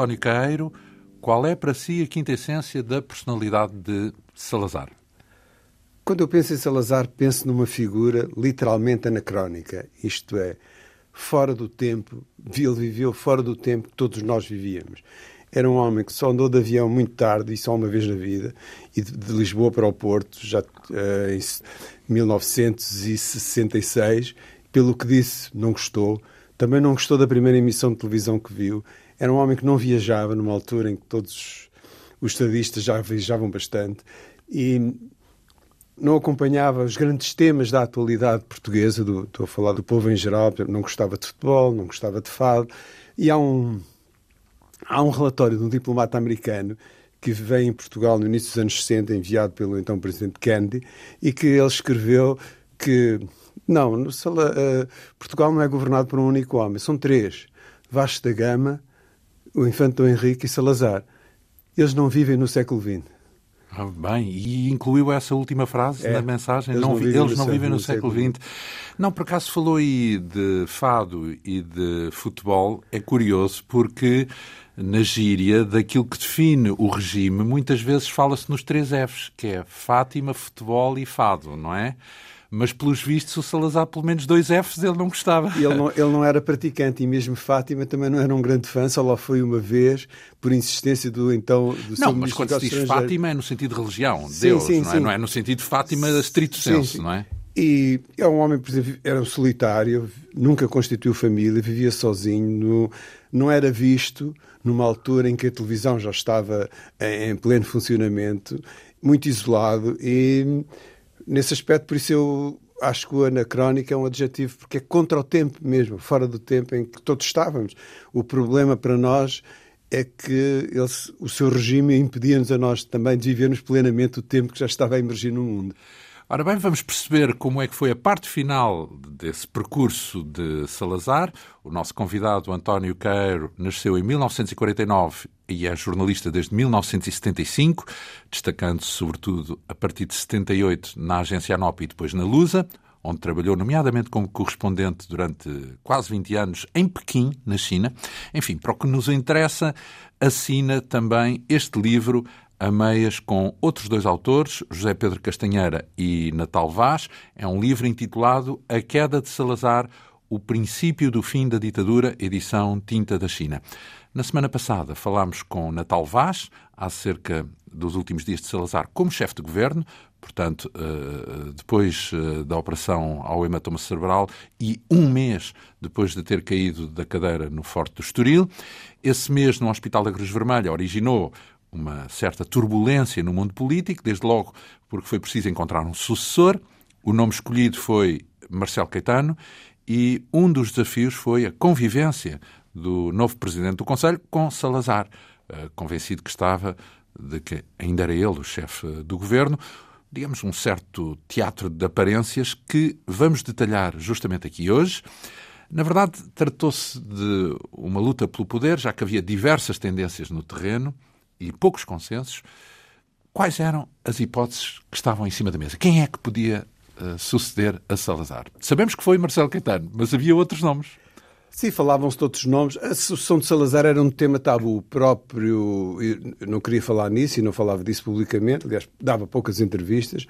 António Caeiro. Qual é para si a quinta essência da personalidade de Salazar? Quando eu penso em Salazar, penso numa figura literalmente anacrónica, isto é, fora do tempo, ele viveu fora do tempo que todos nós vivíamos. Era um homem que só andou de avião muito tarde e só uma vez na vida, e de, Lisboa para o Porto, já uh, em 1966. Pelo que disse, não gostou. Também não gostou da primeira emissão de televisão que viu. Era um homem que não viajava numa altura em que todos os estadistas já viajavam bastante e não acompanhava os grandes temas da atualidade portuguesa, do, estou a falar do povo em geral, não gostava de futebol, não gostava de fado. E há um, há um relatório de um diplomata americano que veio em Portugal no início dos anos 60, enviado pelo então presidente Kennedy, e que ele escreveu que não, uh, Portugal não é governado por um único homem, são três: Vasco da Gama, o Infante Dom Henrique e Salazar. Eles não vivem no século XX. Ah, bem, e incluiu essa última frase é, na mensagem? Eles não, não, vivem, eles no não vivem no século XX. Não, por acaso falou aí de fado e de futebol. É curioso porque na gíria daquilo que define o regime, muitas vezes fala-se nos três Fs, que é Fátima, futebol e fado, não é? Mas pelos vistos o Salazar, pelo menos dois Fs, ele não gostava. Ele não, ele não era praticante e mesmo Fátima também não era um grande fã, só lá foi uma vez por insistência do então do Não, mas quando se diz Fátima é no sentido de religião, sim, Deus, sim, não, é? Não é no sentido de Fátima estrito senso, não é? E é um homem, por exemplo, era um solitário, nunca constituiu família, vivia sozinho, no, não era visto numa altura em que a televisão já estava em, em pleno funcionamento, muito isolado e nesse aspecto, por isso eu acho que o anacrónico é um adjetivo porque é contra o tempo mesmo, fora do tempo em que todos estávamos. O problema para nós é que ele, o seu regime impedia-nos a nós também de vivermos plenamente o tempo que já estava a emergir no mundo. Ora bem, vamos perceber como é que foi a parte final desse percurso de Salazar. O nosso convidado, António Queiro, nasceu em 1949 e é jornalista desde 1975, destacando-se sobretudo a partir de 78 na agência ANOP e depois na Lusa, onde trabalhou nomeadamente como correspondente durante quase 20 anos em Pequim, na China. Enfim, para o que nos interessa, assina também este livro a meias com outros dois autores, José Pedro Castanheira e Natal Vaz. É um livro intitulado A Queda de Salazar, o princípio do fim da ditadura, edição Tinta da China. Na semana passada falámos com Natal Vaz acerca dos últimos dias de Salazar como chefe de governo, portanto, eh, depois eh, da operação ao hematoma cerebral e um mês depois de ter caído da cadeira no Forte do Estoril. Esse mês, no Hospital da Cruz Vermelha, originou uma certa turbulência no mundo político, desde logo porque foi preciso encontrar um sucessor. O nome escolhido foi Marcelo Caetano e um dos desafios foi a convivência do novo presidente do Conselho com Salazar, eh, convencido que estava de que ainda era ele o chefe do governo. Digamos, um certo teatro de aparências que vamos detalhar justamente aqui hoje. Na verdade, tratou-se de uma luta pelo poder, já que havia diversas tendências no terreno e poucos consensos, quais eram as hipóteses que estavam em cima da mesa? Quem é que podia suceder a Salazar? Sabemos que foi Marcelo Caetano, mas havia outros nomes. Sim, falavam-se de outros nomes. A sucessão de Salazar era um tema tabu. Próprio. Eu não queria falar nisso e não falava disso publicamente. Aliás, dava poucas entrevistas.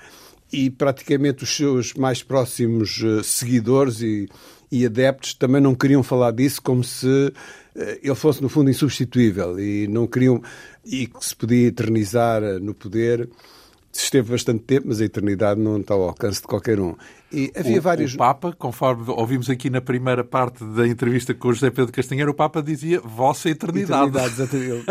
E praticamente os seus mais próximos uh, seguidores e, e adeptos também não queriam falar disso, como se eh, ele fosse, no fundo, insubstituível e não queriam e que se podia eternizar eh, no poder. Esteve bastante tempo, mas a eternidade não está ao alcance de qualquer um. E havia o, vários... o Papa, conforme ouvimos aqui na primeira parte da entrevista com o José Pedro Castanheiro, o Papa dizia vossa eternidade. eternidade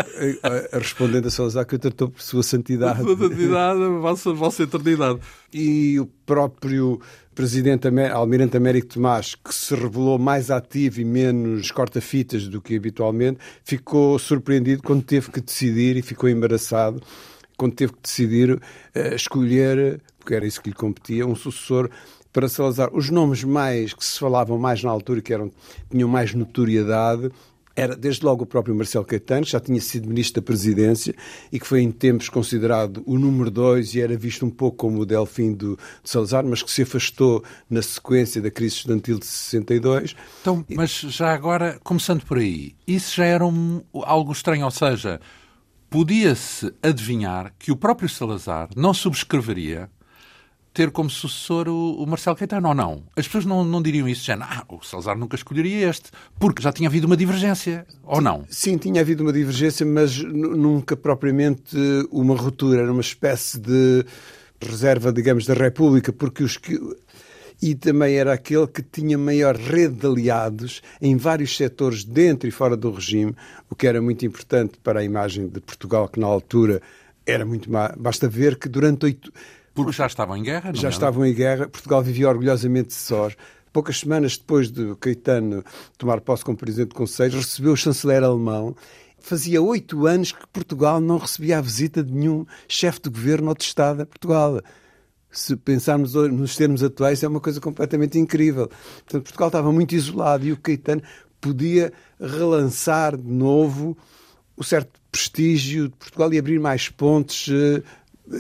respondendo a Salazar que eu tratou por sua santidade. Sua santidade, vossa, vossa eternidade. E o próprio presidente Almirante Américo Tomás, que se revelou mais ativo e menos corta-fitas do que habitualmente, ficou surpreendido quando teve que decidir e ficou embaraçado quando teve que decidir uh, escolher, porque era isso que lhe competia, um sucessor para Salazar. Os nomes mais que se falavam mais na altura, que eram, tinham mais notoriedade, era desde logo o próprio Marcelo Caetano, que já tinha sido ministro da Presidência e que foi em tempos considerado o número dois e era visto um pouco como o Delfim do, de Salazar, mas que se afastou na sequência da crise estudantil de 62. Então, mas já agora, começando por aí, isso já era um, algo estranho, ou seja, podia-se adivinhar que o próprio Salazar não subscreveria ter como sucessor o, o Marcelo Caetano, ou não? As pessoas não, não diriam isso, já, ah, o Salazar nunca escolheria este, porque já tinha havido uma divergência, ou não? Sim, tinha havido uma divergência, mas nunca propriamente uma ruptura, era uma espécie de reserva, digamos, da República, porque os que e também era aquele que tinha maior rede de aliados em vários setores dentro e fora do regime, o que era muito importante para a imagem de Portugal, que na altura era muito má. Basta ver que durante oito, porque já estavam em guerra, não Já é? estavam em guerra. Portugal vivia orgulhosamente sós. Poucas semanas depois de Caetano tomar posse como presidente do Conselho, recebeu o chanceler alemão. Fazia oito anos que Portugal não recebia a visita de nenhum chefe de governo ou de Estado a Portugal. Se pensarmos nos termos atuais, é uma coisa completamente incrível. Portanto, Portugal estava muito isolado e o Caetano podia relançar de novo o certo prestígio de Portugal e abrir mais pontes eh,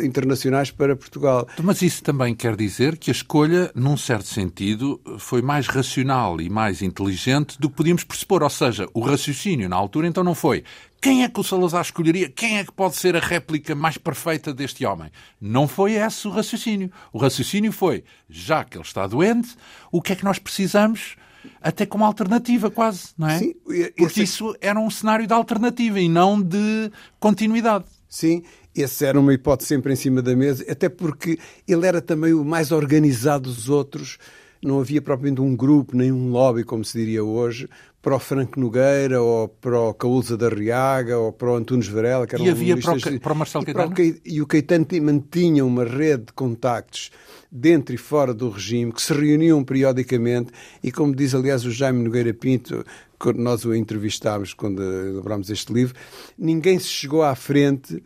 internacionais para Portugal. Mas isso também quer dizer que a escolha, num certo sentido, foi mais racional e mais inteligente do que podíamos pressupor. Ou seja, o raciocínio na altura então não foi quem é que o Salazar escolheria? Quem é que pode ser a réplica mais perfeita deste homem? Não foi esse o raciocínio. O raciocínio foi, já que ele está doente, o que é que nós precisamos? Até como alternativa, quase, não é? Sim, Porque isso era um cenário de alternativa e não de continuidade. Sim, essa era uma hipótese sempre em cima da mesa, até porque ele era também o mais organizado dos outros. Não havia propriamente um grupo, nem um lobby, como se diria hoje, para o Franco Nogueira, ou para o Caúza da Riaga, ou para o Antunes Varela, que eram E havia para o, para o Marcelo Caetano? E, o, Caetano mantinha uma rede de contactos dentro e fora do regime, que se reuniam periodicamente, e como diz, aliás, o Jaime Nogueira Pinto, quando nós o entrevistámos, quando elaborámos este livro, ninguém se chegou à frente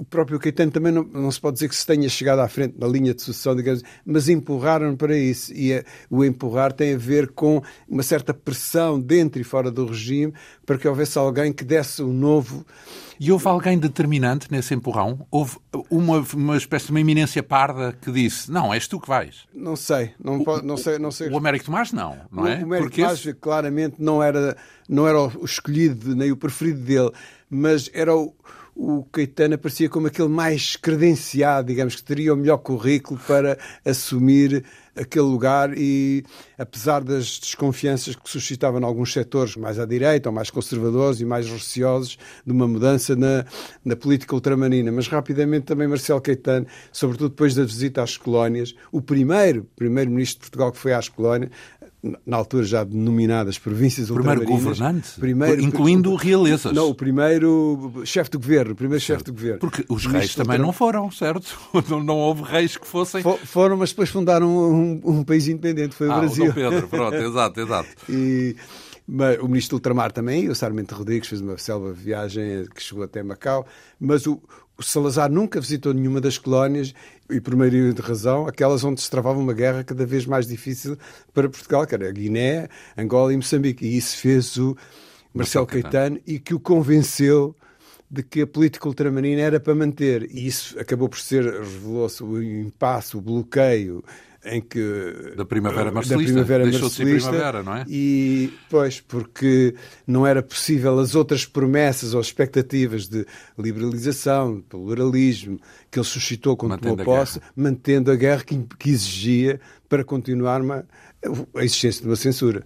o próprio Caetano também não, não, se pode dizer que se tenha chegado à frente na linha de sucessão, digamos, mas empurraram para isso. E é, o empurrar tem a ver com uma certa pressão dentro e fora do regime para que houvesse alguém que desse um novo. E houve alguém determinante nesse empurrão? Houve uma, uma espécie de uma eminência parda que disse: Não, és tu que vais? Não sei. Não, o, não sei, não sei. O Américo Tomás, não, não é? O Américo Porque Tomás, esse... claramente, não era, não era o escolhido nem o preferido dele, mas era o o Caetano aparecia como aquele mais credenciado, digamos, que teria o melhor currículo para assumir aquele lugar e, apesar das desconfianças que suscitava em alguns setores mais à direita ou mais conservadores e mais receosos de uma mudança na, na política ultramarina, mas rapidamente também Marcelo Caetano, sobretudo depois da visita às colónias, o primeiro primeiro-ministro de Portugal que foi às colónias, na altura já denominadas províncias primeiro governante, primeiro incluindo realezas. Não, o primeiro chefe de governo, primeiro chefe de governo. Porque os reis também não foram, certo? Não, não houve reis que fossem. foram, mas depois fundaram um, um, país independente, foi o ah, Brasil. O Pedro, pronto, exato, exato. e, mas, o ministro do ultramar também, o Sarmento Rodrigues, fez uma selva viagem que chegou até Macau, mas o, o Salazar nunca visitou nenhuma das colónias e por maioria de razão, aquelas onde se travava uma guerra cada vez mais difícil para Portugal, que era a Guiné, Angola e Moçambique. E isso fez o Marcelo Caetano e que o convenceu de que a política ultramarina era para manter. E isso acabou por ser, revelou-se o impasse, o bloqueio em que da primavera marcelista, da primavera deixou de ser primavera, não é? E pois porque não era possível as outras promessas ou expectativas de liberalização, pluralismo que ele suscitou quando tomou posse, a mantendo a guerra que, que exigia para continuar uma, a existência de uma censura.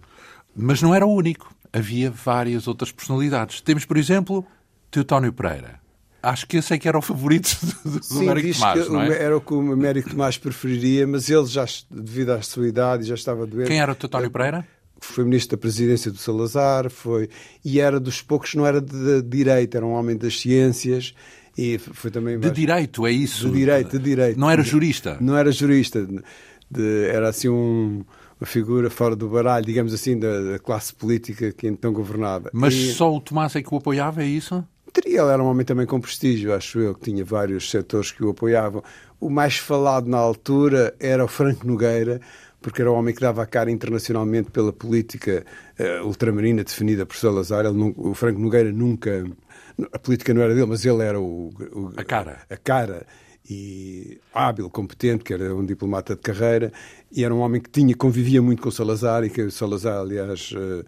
Mas não era o único. Havia várias outras personalidades. Temos, por exemplo, Teutónio Pereira Acho que esse é que era o favorito do, do Sim, Américo Tomás, não é? Era o que o Américo Tomás preferiria, mas ele já, devido à sua idade, já estava doente. Quem era o Teutónio Pereira? Foi ministro da presidência do Salazar, foi e era dos poucos, não era de, de direito, era um homem das ciências e foi também de direito, é isso? De direito, de direito. Não era jurista? Não era jurista, de, era assim um uma figura fora do baralho, digamos assim, da, da classe política que então governava. Mas e... só o Tomás é que o apoiava, é isso? Teria, ele era um homem também com prestígio, acho eu, que tinha vários setores que o apoiavam. O mais falado na altura era o Franco Nogueira, porque era o homem que dava a cara internacionalmente pela política uh, ultramarina definida por Salazar. Ele, o Franco Nogueira nunca. A política não era dele, mas ele era o, o a cara. A cara e hábil, competente, que era um diplomata de carreira, e era um homem que tinha convivia muito com Salazar e que Salazar, aliás, uh,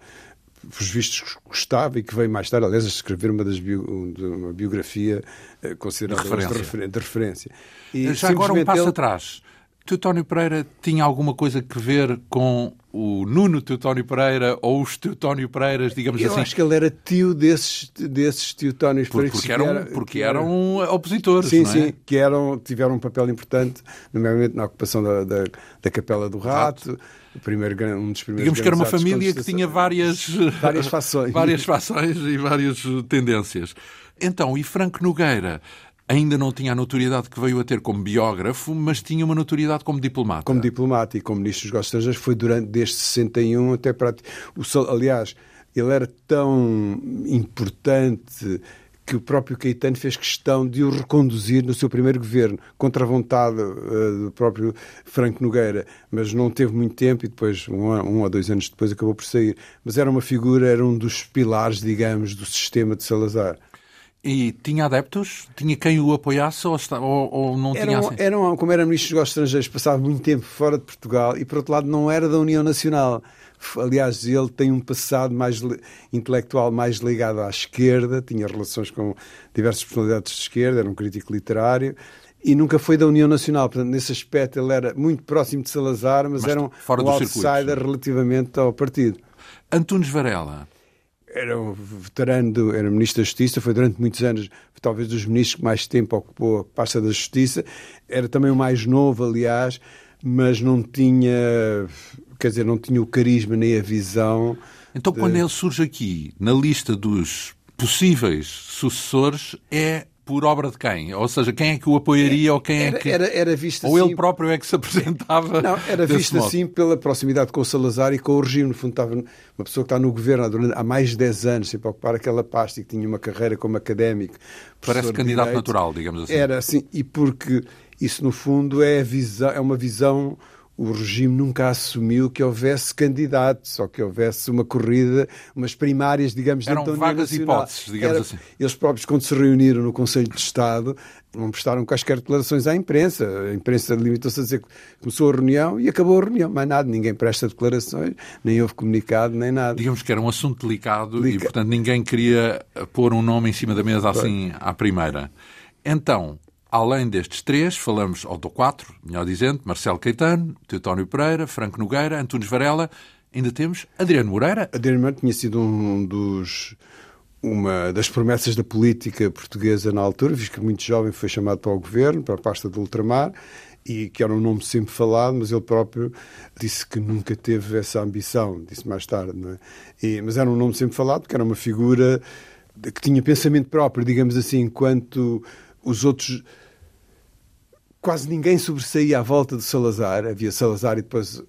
os vistos gostava e que veio mais tarde, aliás, a escrever uma, das bio, uma biografia uh, considerada de referência. De, refer de referência. E Já agora um passo ele... atrás. Teutónio Pereira tinha alguma coisa que ver com o Nuno Teutónio Pereira ou os Teutónio Pereiras, digamos eu assim? Eu acho que ele era tio desses, desses Teutónios Pereiras. Porque, eram, era, porque eram opositores, Sim, é? sim, que eram, tiveram um papel importante, nomeadamente na ocupação da, da, da Capela do Rato. Rato. O primeiro, um dos primeiros Digamos que era uma família que tinha várias, várias fações. várias fações e várias tendências. Então, e Franco Nogueira ainda não tinha a notoriedade que veio a ter como biógrafo, mas tinha uma notoriedade como diplomata. Como diplomata e como ministro dos negócios estrangeiros foi durante desde 61 até para o aliás, ele era tão importante que o próprio Caetano fez questão de o reconduzir no seu primeiro governo, contra a vontade uh, do próprio Franco Nogueira, mas não teve muito tempo e depois, um, um ou dois anos depois, acabou por sair. Mas era uma figura, era um dos pilares, digamos, do sistema de Salazar. E tinha adeptos? Tinha quem o apoiasse ou, ou, ou não tinha um, assim? Era um, como era ministro dos negócios estrangeiros, passava muito tempo fora de Portugal e, por outro lado, não era da União Nacional. Aliás, ele tem um passado mais intelectual mais ligado à esquerda, tinha relações com diversas personalidades de esquerda, era um crítico literário e nunca foi da União Nacional. Portanto, nesse aspecto, ele era muito próximo de Salazar, mas, mas era um, um outsider relativamente ao partido. Antunes Varela era um veterano, do, era ministro da Justiça, foi durante muitos anos, talvez dos ministros que mais tempo ocupou a pasta da Justiça. Era também o mais novo, aliás, mas não tinha, quer dizer, não tinha o carisma nem a visão. Então, de... quando ele surge aqui na lista dos possíveis sucessores, é por obra de quem? Ou seja, quem é que o apoiaria ou quem era, é que. Era, era visto ou assim... ele próprio é que se apresentava. Não, era visto modo. assim pela proximidade com o Salazar e com o regime. No fundo, estava uma pessoa que está no governo há mais de 10 anos, sempre a ocupar aquela pasta e que tinha uma carreira como académico. Parece candidato direito. natural, digamos assim. Era assim, e porque isso, no fundo, é, visão, é uma visão o regime nunca assumiu que houvesse candidatos ou que houvesse uma corrida, umas primárias, digamos, Eram dentro vagas Nacional. hipóteses, digamos Era, assim. Eles próprios, quando se reuniram no Conselho de Estado, não prestaram quaisquer declarações à imprensa. A imprensa limitou-se a dizer que começou a reunião e acabou a reunião. Mais nada, ninguém presta declarações, nem houve comunicado, nem nada. Digamos que era um assunto delicado Delica... e, portanto, ninguém queria pôr um nome em cima da mesa assim à primeira. Então, Além destes três, falamos, ou do quatro, melhor dizendo, Marcelo Caetano, Teutónio Pereira, Franco Nogueira, Antunes Varela, ainda temos Adriano Moreira. Adriano Moreira tinha sido um dos uma das promessas da política portuguesa na altura, visto que muito jovem foi chamado para o governo, para a pasta do ultramar, e que era um nome sempre falado, mas ele próprio disse que nunca teve essa ambição, disse mais tarde, não é? E, mas era um nome sempre falado, porque era uma figura que tinha pensamento próprio, digamos assim, enquanto os outros. Quase ninguém sobressaía à volta de Salazar. Havia Salazar e depois uh,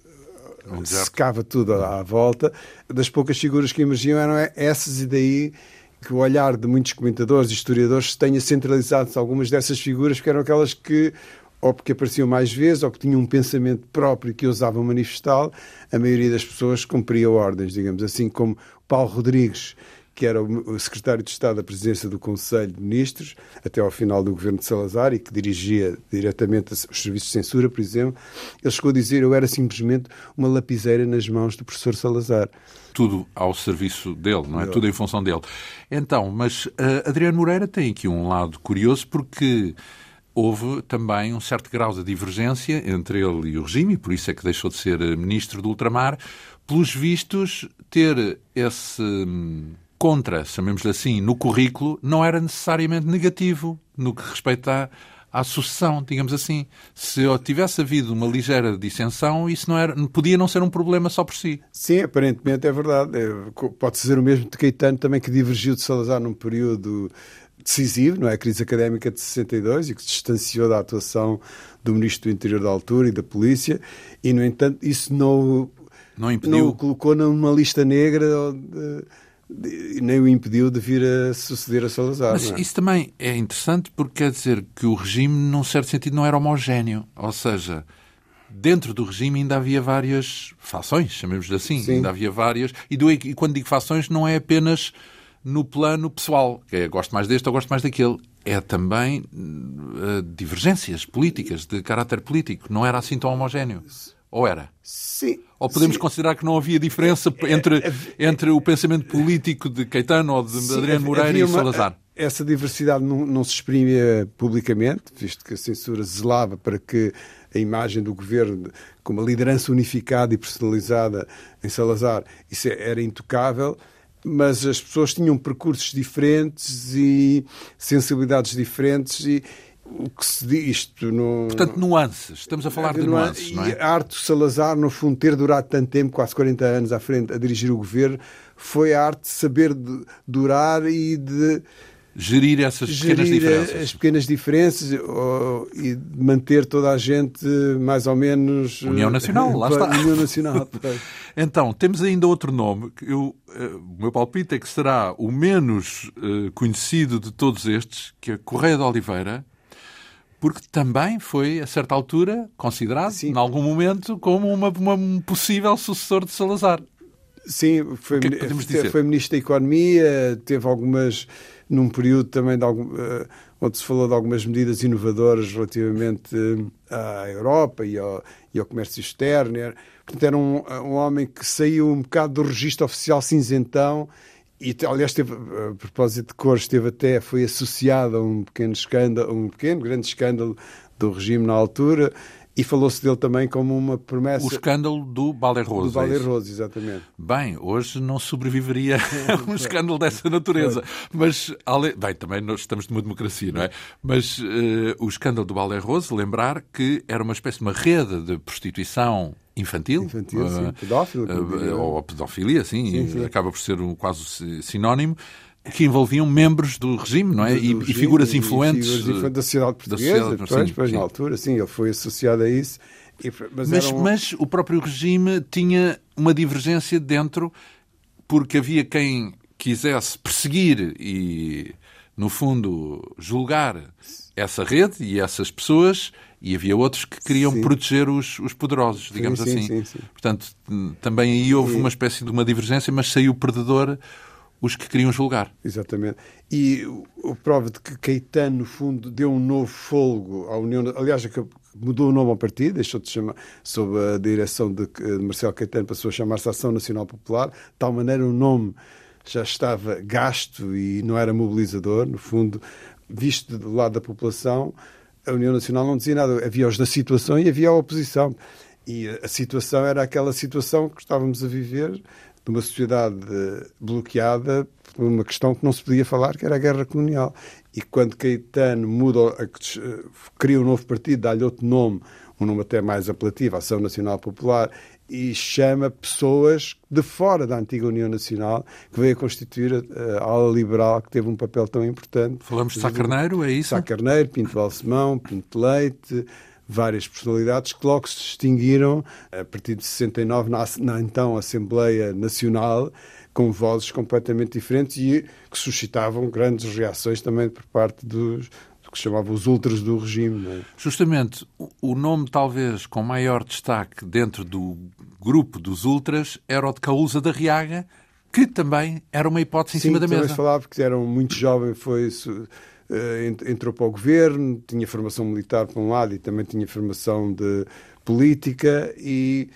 secava tudo à, volta. Das poucas figuras que emergiam eram essas, e daí que o olhar de muitos comentadores e historiadores tenha centralizado algumas dessas figuras, que eram aquelas que, ou porque apareciam mais vezes, ou que tinham um pensamento próprio que ousavam manifestá-lo, a maioria das pessoas cumpria ordens, digamos assim, como Paulo Rodrigues que era o secretário de Estado da presidência do Conselho de Ministros, até ao final do governo de Salazar, e que dirigia diretamente os serviços de censura, por exemplo, ele chegou a dizer eu era simplesmente uma lapiseira nas mãos do professor Salazar. Tudo ao serviço dele, não é? Tudo em função dele. Então, mas uh, Adriano Moreira tem aqui um lado curioso, porque houve também um certo grau de divergência entre ele e o regime, e por isso é que deixou de ser eh, ministro do ultramar. Pelos vistos, ter esse hum, contra, chamemos-lhe assim, no currículo, não era necessariamente negativo no que respeita à, à sucessão, digamos assim. Se tivesse havido uma ligeira dissensão, isso não era, podia não ser um problema só por si. Sim, aparentemente é verdade. É, pode-se dizer o mesmo de Caetano, também que divergiu de Salazar num período decisivo, não é? A crise académica de 62 e que se distanciou da atuação do Ministro do Interior da altura e da Polícia, e, no entanto, isso não, não, impediu... não o colocou numa lista negra de, nem o impediu de vir a suceder a Salazar. Mas é? isso também é interessante porque quer dizer que o regime, num certo sentido, não era homogéneo. Ou seja, dentro do regime ainda havia várias fações, chamemos-lhe assim. Sim. Ainda havia várias. E, do, e quando digo fações, não é apenas no plano pessoal, que é gosto mais deste ou gosto mais daquele. É também uh, divergências políticas, de caráter político. Não era assim tão homogéneo. Ou era? Sim. Ou podemos sim. considerar que não havia diferença entre, entre o pensamento político de Caetano ou de sim, Adriano Moreira e uma, Salazar? Essa diversidade não, não se exprimia publicamente, visto que a censura zelava para que a imagem do governo com uma liderança unificada e personalizada em Salazar, isso era intocável mas as pessoas tinham percursos diferentes e sensibilidades diferentes e o que se diz isto no... Portanto, nuances. Estamos a falar de nuances, não é? E a arte do Salazar, no fundo, ter durado tanto tempo, quase 40 anos à frente, a dirigir o governo, foi a arte de saber de durar e de gerir essas gerir pequenas diferenças. as pequenas diferenças e manter toda a gente mais ou menos... União Nacional, lá está. União Nacional. então, temos ainda outro nome, que eu, eh, o meu palpite é que será o menos conhecido de todos estes, que é Correia de Oliveira, porque também foi, a certa altura, considerado, Sim. em algum momento, como uma, uma, um possível sucessor de Salazar. Sim, foi, que é foi Ministro da Economia, teve algumas, num período também de algum, uh, onde se falou de algumas medidas inovadoras relativamente uh, à Europa e ao, e ao comércio externo. Era, portanto, era um, um homem que saiu um bocado do registro oficial cinzentão e, aliás, teve, a propósito de cores, esteve até, foi associado a um pequeno escândalo, um pequeno, grande escândalo do regime na altura, e falou-se dele também como uma promessa. O escândalo do Balerroso. Do Balerroso, é exatamente. Bem, hoje não sobreviveria a um escândalo dessa natureza. Mas, bem, também nós estamos numa democracia, não é? Mas uh, o escândalo do Balerroso, lembrar que era uma espécie de uma rede de prostituição infantil, infantil uh, sim. pedófilo, uh, ou pedofilia, sim, sim, sim, acaba por ser um quase sinónimo que envolviam membros do regime, não é? Do, do e, regime, e, figuras influentes e figuras da sociedade portuguesa, da sociedade, depois, depois, na altura, sim, ele foi associado a isso. E, mas, mas, um... mas o próprio regime tinha uma divergência dentro, porque havia quem quisesse perseguir e, no fundo, julgar essa rede e essas pessoas, e havia outros que queriam sim. proteger os, os poderosos, digamos sim, assim. Sim, Portanto, também aí houve uma espécie de uma divergência, mas saiu perdedor os que queriam julgar. Exatamente. E o prova de que Caetano, no fundo, deu um novo folgo à União. Aliás, mudou o nome ao partido, deixou de chamar, sob a direção de Marcelo Caetano, passou a chamar-se Ação Nacional Popular. De tal maneira, o nome já estava gasto e não era mobilizador. No fundo, visto do lado da população, a União Nacional não dizia nada. Havia os da situação e havia a oposição. E a situação era aquela situação que estávamos a viver de uma sociedade bloqueada por uma questão que não se podia falar, que era a guerra colonial. E quando Caetano muda, cria um novo partido, dá-lhe outro nome, um nome até mais apelativo, Ação Nacional Popular, e chama pessoas de fora da antiga União Nacional que veio a constituir a, a ala liberal que teve um papel tão importante. Falamos de Sá Carneiro, é isso? Sá Carneiro, Pinto Balsemão, Pinto Leite, várias personalidades que logo se distinguiram a partir de 69 na, na então Assembleia Nacional com vozes completamente diferentes e que suscitavam grandes reações também por parte dos do que chamava os ultras do regime. É? Justamente, o nome talvez com maior destaque dentro do grupo dos ultras era o de Caúza da Riaga, que também era uma hipótese em Sim, cima da mesa. Sim, falava porque era muito jovem, foi eh, entrou para o governo, tinha formação militar por um lado e também tinha formação de política e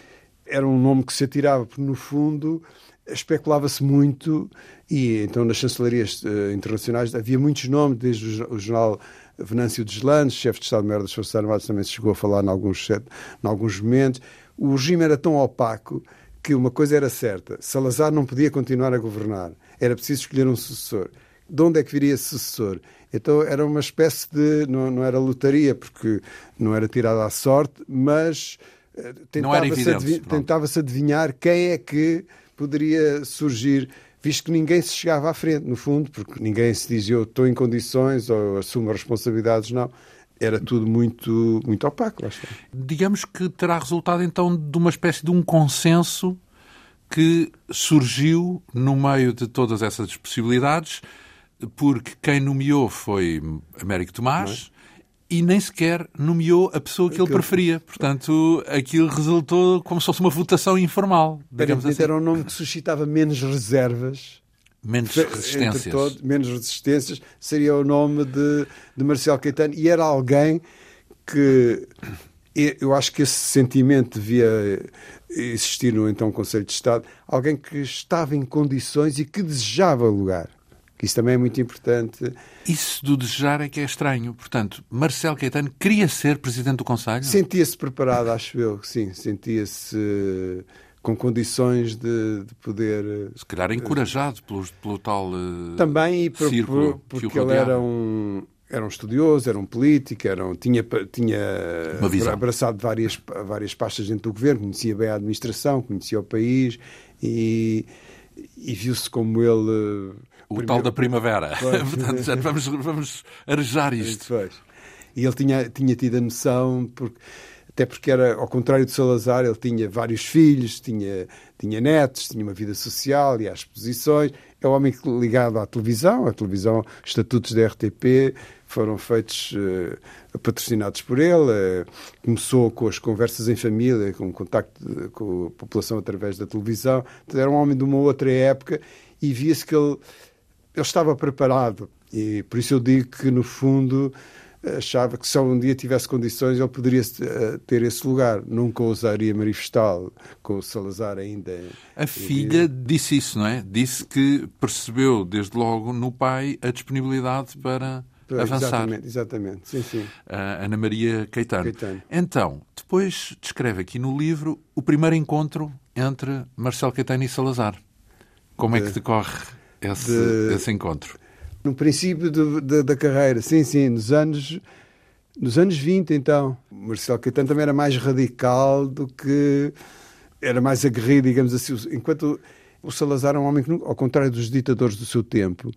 era um nome que se atirava, porque no fundo especulava-se muito e então nas chancelarias uh, internacionais havia muitos nomes, desde o, jornal Venâncio de Landes, chefe de Estado-Maior das Forças Armadas, também se chegou a falar em alguns, em alguns momentos. O regime era tão opaco que uma coisa era certa, Salazar não podia continuar a governar, era preciso escolher um sucessor. De onde é que viria esse sucessor? Então era uma espécie de. Não, não era lotaria, porque não era tirada à sorte, mas eh, tentava-se adivinhar, tentava adivinhar quem é que poderia surgir, visto que ninguém se chegava à frente, no fundo, porque ninguém se dizia eu estou em condições ou assumo responsabilidades, não. Era tudo muito, muito opaco. Digamos que terá resultado então de uma espécie de um consenso que surgiu no meio de todas essas possibilidades, porque quem nomeou foi Américo Tomás e nem sequer nomeou a pessoa que ele preferia. Portanto, aquilo resultou como se fosse uma votação informal. Digamos assim. Era um nome que suscitava menos reservas. Menos resistências. Todo, menos resistências. Seria o nome de, de Marcelo Caetano. E era alguém que eu acho que esse sentimento devia existir no então Conselho de Estado, alguém que estava em condições e que desejava lugar. Isso também é muito importante. Isso do desejar é que é estranho. Portanto, Marcelo Caetano queria ser Presidente do Conselho? Sentia-se preparado, acho eu, sim. Sentia-se uh, com condições de, de, poder... Uh, Se calhar encorajado pelo, pelo tal uh, Também, e por, por, porque ele era um, era um estudioso, era um político, era um, tinha, tinha abraçado várias, várias pastas dentro do governo, conhecia bem a administração, conhecia o país e, e viu-se como ele. O primeiro... tal da primavera. Portanto, já vamos, vamos arejar isto. Pois. E ele tinha, tinha tido a noção, porque, até porque era, ao contrário de Salazar, ele tinha vários filhos, tinha, tinha netos, tinha uma vida social e às exposições. É um homem ligado à televisão, à televisão, estatutos da RTP, foram feitos uh, patrocinados por ele. Uh, começou com as conversas em família, com contacto de, com a população através da televisão. Então, era um homem de uma outra época e via-se que ele, ele estava preparado. E por isso eu digo que, no fundo, achava que se um dia tivesse condições ele poderia uh, ter esse lugar. Nunca ousaria manifestá-lo com o Salazar ainda. A filha disse isso, não é? Disse que percebeu desde logo no pai a disponibilidade para avançar. Exatamente, exatamente. Sim, sim. Ana Maria Caetano. Caetano. Então, depois descreve aqui no livro o primeiro encontro entre Marcelo Caetano e Salazar. Como é que decorre esse, de, esse encontro? No princípio de, de, da carreira, sim, sim, nos anos, nos anos 20, então. Marcelo Caetano também era mais radical do que. Era mais aguerrido, digamos assim. Enquanto o Salazar era um homem que, ao contrário dos ditadores do seu tempo,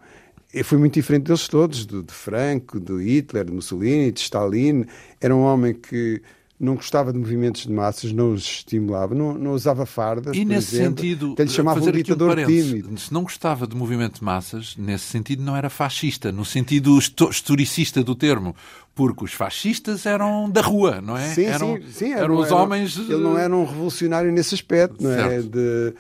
foi muito diferente deles todos, de, de Franco, de Hitler, de Mussolini, de Stalin. Era um homem que não gostava de movimentos de massas, não os estimulava, não, não usava fardas. E nesse exemplo, sentido, até lhe chamava um ditador um tímido. Se não gostava de movimento de massas, nesse sentido não era fascista, no sentido historicista do termo. Porque os fascistas eram da rua, não é? Sim, eram, sim, sim. Eram, eram os homens. Ele não era um revolucionário nesse aspecto, não é? De,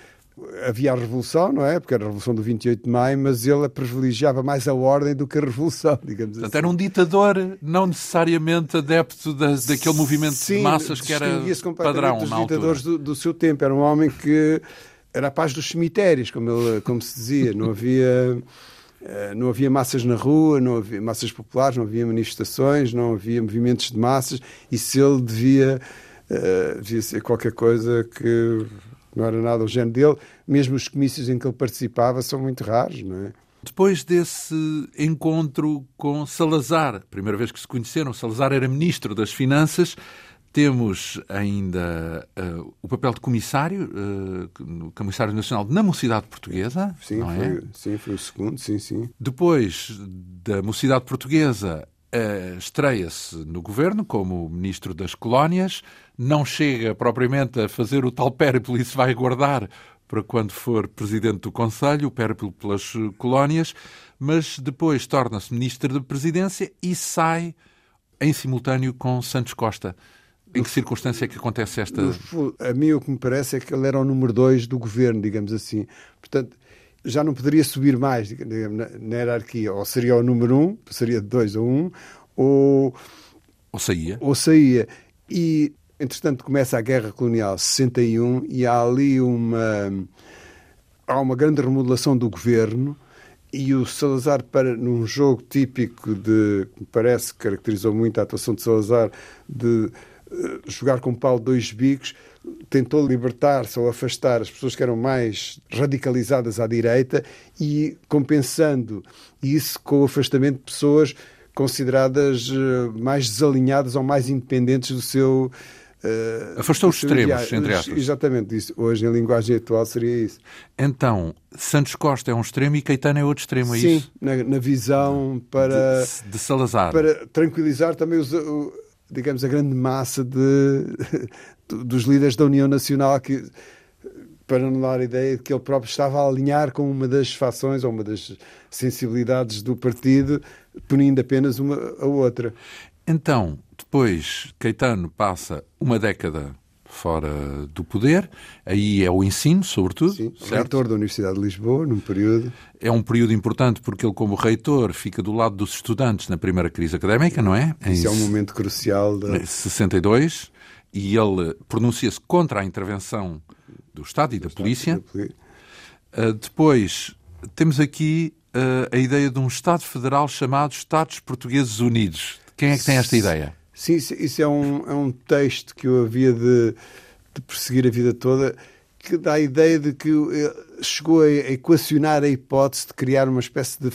havia a Revolução, não é? Porque era a Revolução do 28 de Maio, mas ele privilegiava mais a ordem do que a Revolução, digamos Portanto, assim. era um ditador não necessariamente adepto da, daquele movimento Sim, de massas que era padrão dos na ditadores do, do, seu tempo. Era um homem que era a paz dos cemitérios, como, ele, como se dizia. Não havia... Eh, não havia massas na rua, não havia massas populares, não havia manifestações, não havia movimentos de massas, e se ele devia, uh, devia ser qualquer coisa que não era nada o género dele. Mesmo os comícios em que ele participava são muito raros, não é? Depois desse encontro com Salazar, primeira vez que se conheceram, Salazar era ministro das Finanças, temos ainda uh, o papel de comissário, uh, comissário nacional na Mocidade Portuguesa. Sim, não foi, é? sim, foi o segundo, sim, sim. Depois da Mocidade Portuguesa, uh, estreia-se no governo como ministro das Colónias, não chega propriamente a fazer o tal périplo e se vai guardar para quando for presidente do Conselho, o périplo pelas colónias, mas depois torna-se ministro da Presidência e sai em simultâneo com Santos Costa. Em que circunstância é que acontece esta. A mim o que me parece é que ele era o número dois do governo, digamos assim. Portanto, já não poderia subir mais digamos, na, na, hierarquia. Ou seria o número um, seria de dois a um, ou. Ou saía. Ou saía. E, entretanto, começa a Guerra Colonial 61 e há ali uma. Há uma grande remodelação do governo e o Salazar, para, num jogo típico de. que me parece que caracterizou muito a atuação de Salazar, de uh, jogar com pau dois bicos, tentou libertar-se ou afastar as pessoas que eram mais radicalizadas à direita e compensando isso com o afastamento de pessoas consideradas uh, mais desalinhadas ou mais independentes do seu. Uh, Afastou os extremos, entre aspas. Exatamente, isso. hoje em linguagem atual seria isso. Então, Santos Costa é um extremo e Caetano é outro extremo, é Sim, isso? Sim, na, na, visão para. De, de, Salazar. Para tranquilizar também os, digamos, a grande massa de, dos líderes da União Nacional que para não dar a ideia de que ele próprio estava a alinhar com uma das fações ou uma das sensibilidades do partido, punindo apenas uma a outra. Então, depois, Caetano passa uma década fora do poder, aí é o ensino, sobretudo. Sim, reitor da Universidade de Lisboa, num período. É um período importante porque ele, como reitor, fica do lado dos estudantes na primeira crise académica, não é? Isso em... é um momento crucial. Da... Em 62, e ele pronuncia-se contra a intervenção do Estado e da Estado polícia. Uh, depois, temos aqui uh, a ideia de um Estado federal chamado Estados Portugueses Unidos. Quem é que tem esta ideia? Sim, isso é um, é um texto que eu havia de, de perseguir a vida toda, que dá a ideia de que eh, chegou a equacionar a hipótese de criar uma espécie de,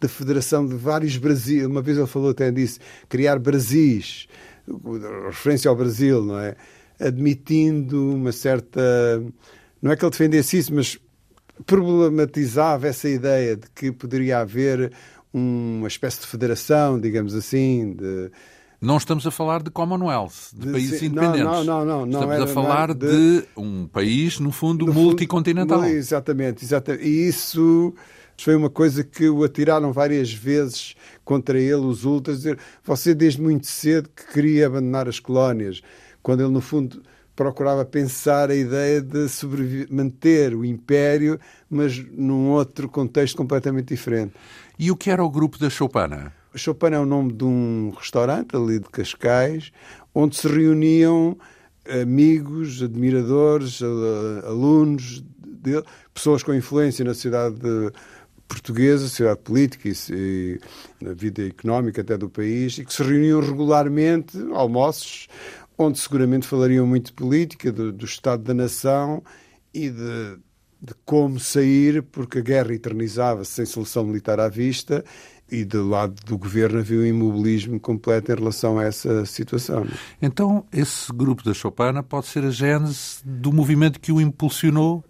de federação de vários Brasil. Uma vez ele falou até disso, criar Brasis, referência ao Brasil, não é? Admitindo uma certa. Não é que ele defendesse isso, mas problematizava essa ideia de que poderia haver uma espécie de federação, digamos assim, de, não estamos a falar de Commonwealth, de, de países sim, independentes. Não, não, não. não estamos era, a falar de... de... um país, no fundo, no multicontinental. Fundo, exatamente, exatamente. E isso foi uma coisa que o atiraram várias vezes contra ele, os ultras, dizer você desde muito cedo que queria abandonar as colónias, quando ele, no fundo, procurava pensar a ideia de manter o império, mas num outro contexto completamente diferente. E o que era o grupo da Chopana? Chopin é o nome de um restaurante ali de Cascais, onde se reuniam amigos, admiradores, alunos dele, pessoas com influência na sociedade portuguesa, sociedade política e, e, na vida económica até do país, e que se reuniam regularmente, almoços, onde seguramente falariam muito de política, do, do estado da nação e de, de como sair, porque a guerra eternizava-se sem solução militar à vista e do lado do governo havia um imobilismo completo em relação a essa situação. Então, esse grupo da Chopana pode ser a gênese do movimento que o impulsionou?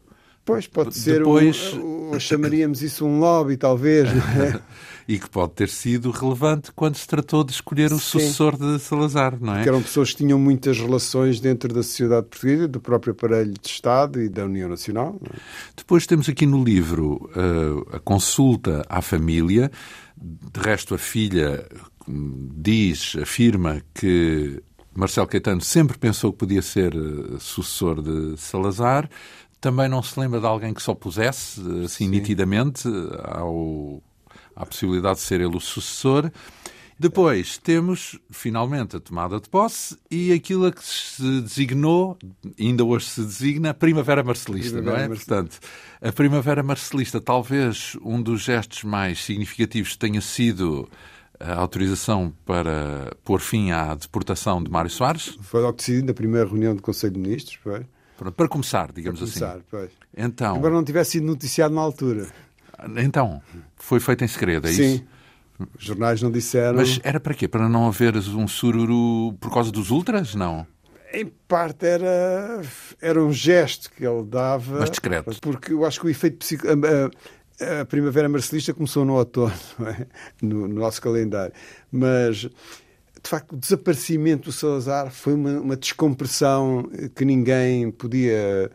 Pois, pode ser, Depois... um, chamaríamos isso um lobby, talvez. É? e que pode ter sido relevante quando se tratou de escolher o Sim. sucessor de Salazar, não é? Porque eram pessoas que tinham muitas relações dentro da sociedade portuguesa, do próprio aparelho de Estado e da União Nacional. É? Depois temos aqui no livro uh, a consulta à família, de resto, a filha diz, afirma que Marcelo Caetano sempre pensou que podia ser eh, sucessor de Salazar. Também não se lembra de alguém que só pusesse, assim, Sim. nitidamente, ao, à possibilidade de ser ele o sucessor. Depois temos, finalmente, a tomada de posse e aquilo a que se designou, ainda hoje se designa, a Primavera Marcelista, Primavera não é? Marcelista. Portanto, a Primavera Marcelista, talvez um dos gestos mais significativos tenha sido a autorização para pôr fim à deportação de Mário Soares. Foi logo decidido na primeira reunião do Conselho de Ministros, foi? Pronto, para começar, digamos para começar, assim. Pois. Então, Embora não tivesse sido noticiado na altura. Então, foi feito em segredo, é Sim. isso? Sim. Os jornais não disseram. Mas era para quê? Para não haver um sururu por causa dos ultras? Não. Em parte era, era um gesto que ele dava. Mas discreto. Porque eu acho que o efeito psico... a, a, Primavera Marcelista começou no outono, é? no, no, nosso calendário. Mas, de facto, o desaparecimento do Salazar foi uma, uma descompressão que ninguém podia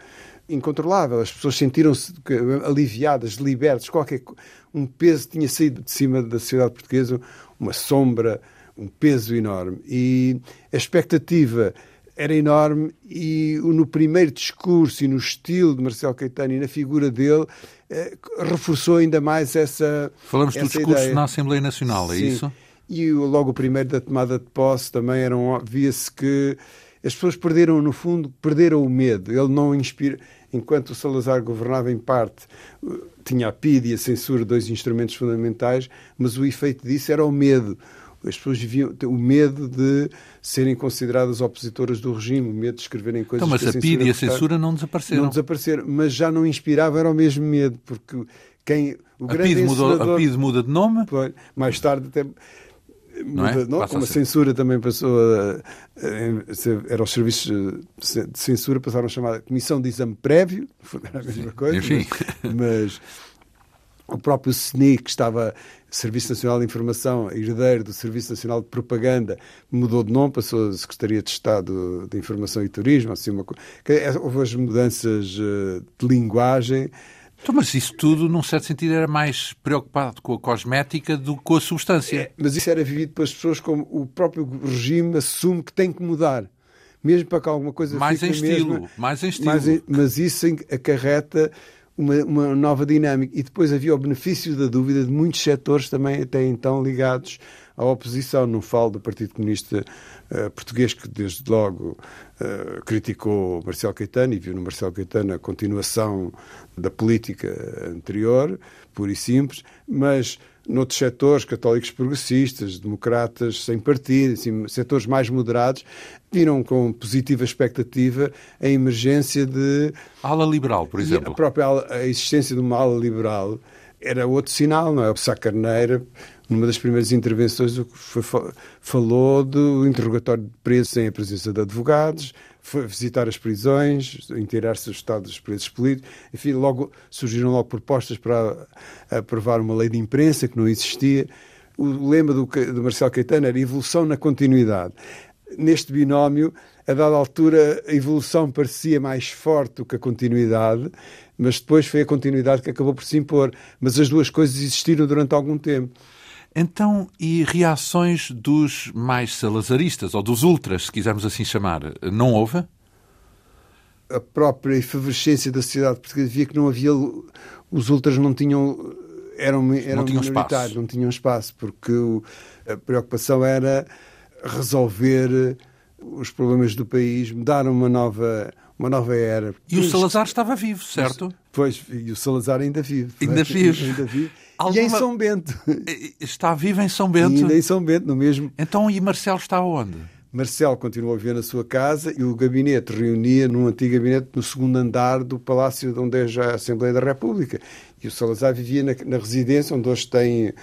incontrolável. As pessoas sentiram-se aliviadas, libertas. Qualquer um peso tinha saído de cima da sociedade portuguesa, uma sombra, um peso enorme. E a expectativa era enorme e no primeiro discurso e no estilo de Marcelo Caetano e na figura dele eh, reforçou ainda mais essa Falamos essa do discurso ideia. na Assembleia Nacional, é Sim. isso? E logo o primeiro da tomada de posse também era um, via-se que as pessoas perderam, no fundo, perderam o medo. Ele não inspira. Enquanto o Salazar governava em parte, tinha a PID e a censura, dois instrumentos fundamentais, mas o efeito disso era o medo. As pessoas viviam o medo de serem consideradas opositoras do regime, o medo de escreverem coisas então, mas que a, a PID e a censura não desapareceram. Não desapareceram, mas já não inspirava, era o mesmo medo, porque quem o a PID, mudou, a PID muda de nome? Mais tarde até não é? Não, como a, a censura também passou a, a, era os serviços de censura passaram a chamar Comissão de Exame Prévio, era a mesma coisa, Enfim. mas, o próprio SNI, que estava Serviço Nacional de Informação, herdeiro do Serviço Nacional de Propaganda, mudou de nome, passou a Secretaria de Estado de Informação e Turismo, assim uma é, houve as mudanças eh, de linguagem. Então, mas isso tudo, num certo sentido, era mais preocupado com a cosmética do que com a substância. É, mas isso era vivido pelas pessoas como o próprio regime assume que tem que mudar. Mesmo para que alguma coisa mais fique em estilo, mesma, mais em estilo. Mais em, mas isso acarreta uma, uma, nova dinâmica. E depois havia o benefício da dúvida de muitos setores também até então ligados à oposição. Não falo do Partido Comunista uh, Português, que desde logo uh, criticou Marcelo Caetano e viu no Marcelo Caetano a continuação da política anterior, pura e simples, mas noutros setores, católicos progressistas, democratas sem partido, assim, setores mais moderados, viram com positiva expectativa a emergência de. ala liberal, por exemplo. A própria ala, a existência de uma ala liberal era outro sinal, não é? O Sá Carneira, numa das primeiras intervenções, foi, falou do interrogatório de presos sem a presença de advogados, foi visitar as prisões, inteirar-se do estado dos presos políticos. Enfim, logo, surgiram logo propostas para aprovar uma lei de imprensa que não existia. O lema do, do Marcelo Caetano era evolução na continuidade. Neste binómio, a dada altura, a evolução parecia mais forte do que a continuidade, mas depois foi a continuidade que acabou por se impor. Mas as duas coisas existiram durante algum tempo. Então, e reações dos mais salazaristas, ou dos ultras, se quisermos assim chamar, não houve? A própria efervescência da sociedade portuguesa via que não havia. Os ultras não tinham. eram, eram não tinham minoritários, espaço. não tinham espaço, porque a preocupação era resolver os problemas do país, mudar uma nova, uma nova era. E o Salazar estava vivo, certo? Pois, e o Salazar ainda vive. Ainda vive. Ainda vive. Alguma... E em São Bento. Está vivo em São Bento? E ainda em São Bento, no mesmo. Então, e Marcelo está onde? Marcelo continuou a viver na sua casa e o gabinete reunia num antigo gabinete no segundo andar do palácio de onde é já a Assembleia da República. E o Salazar vivia na, na residência onde hoje tem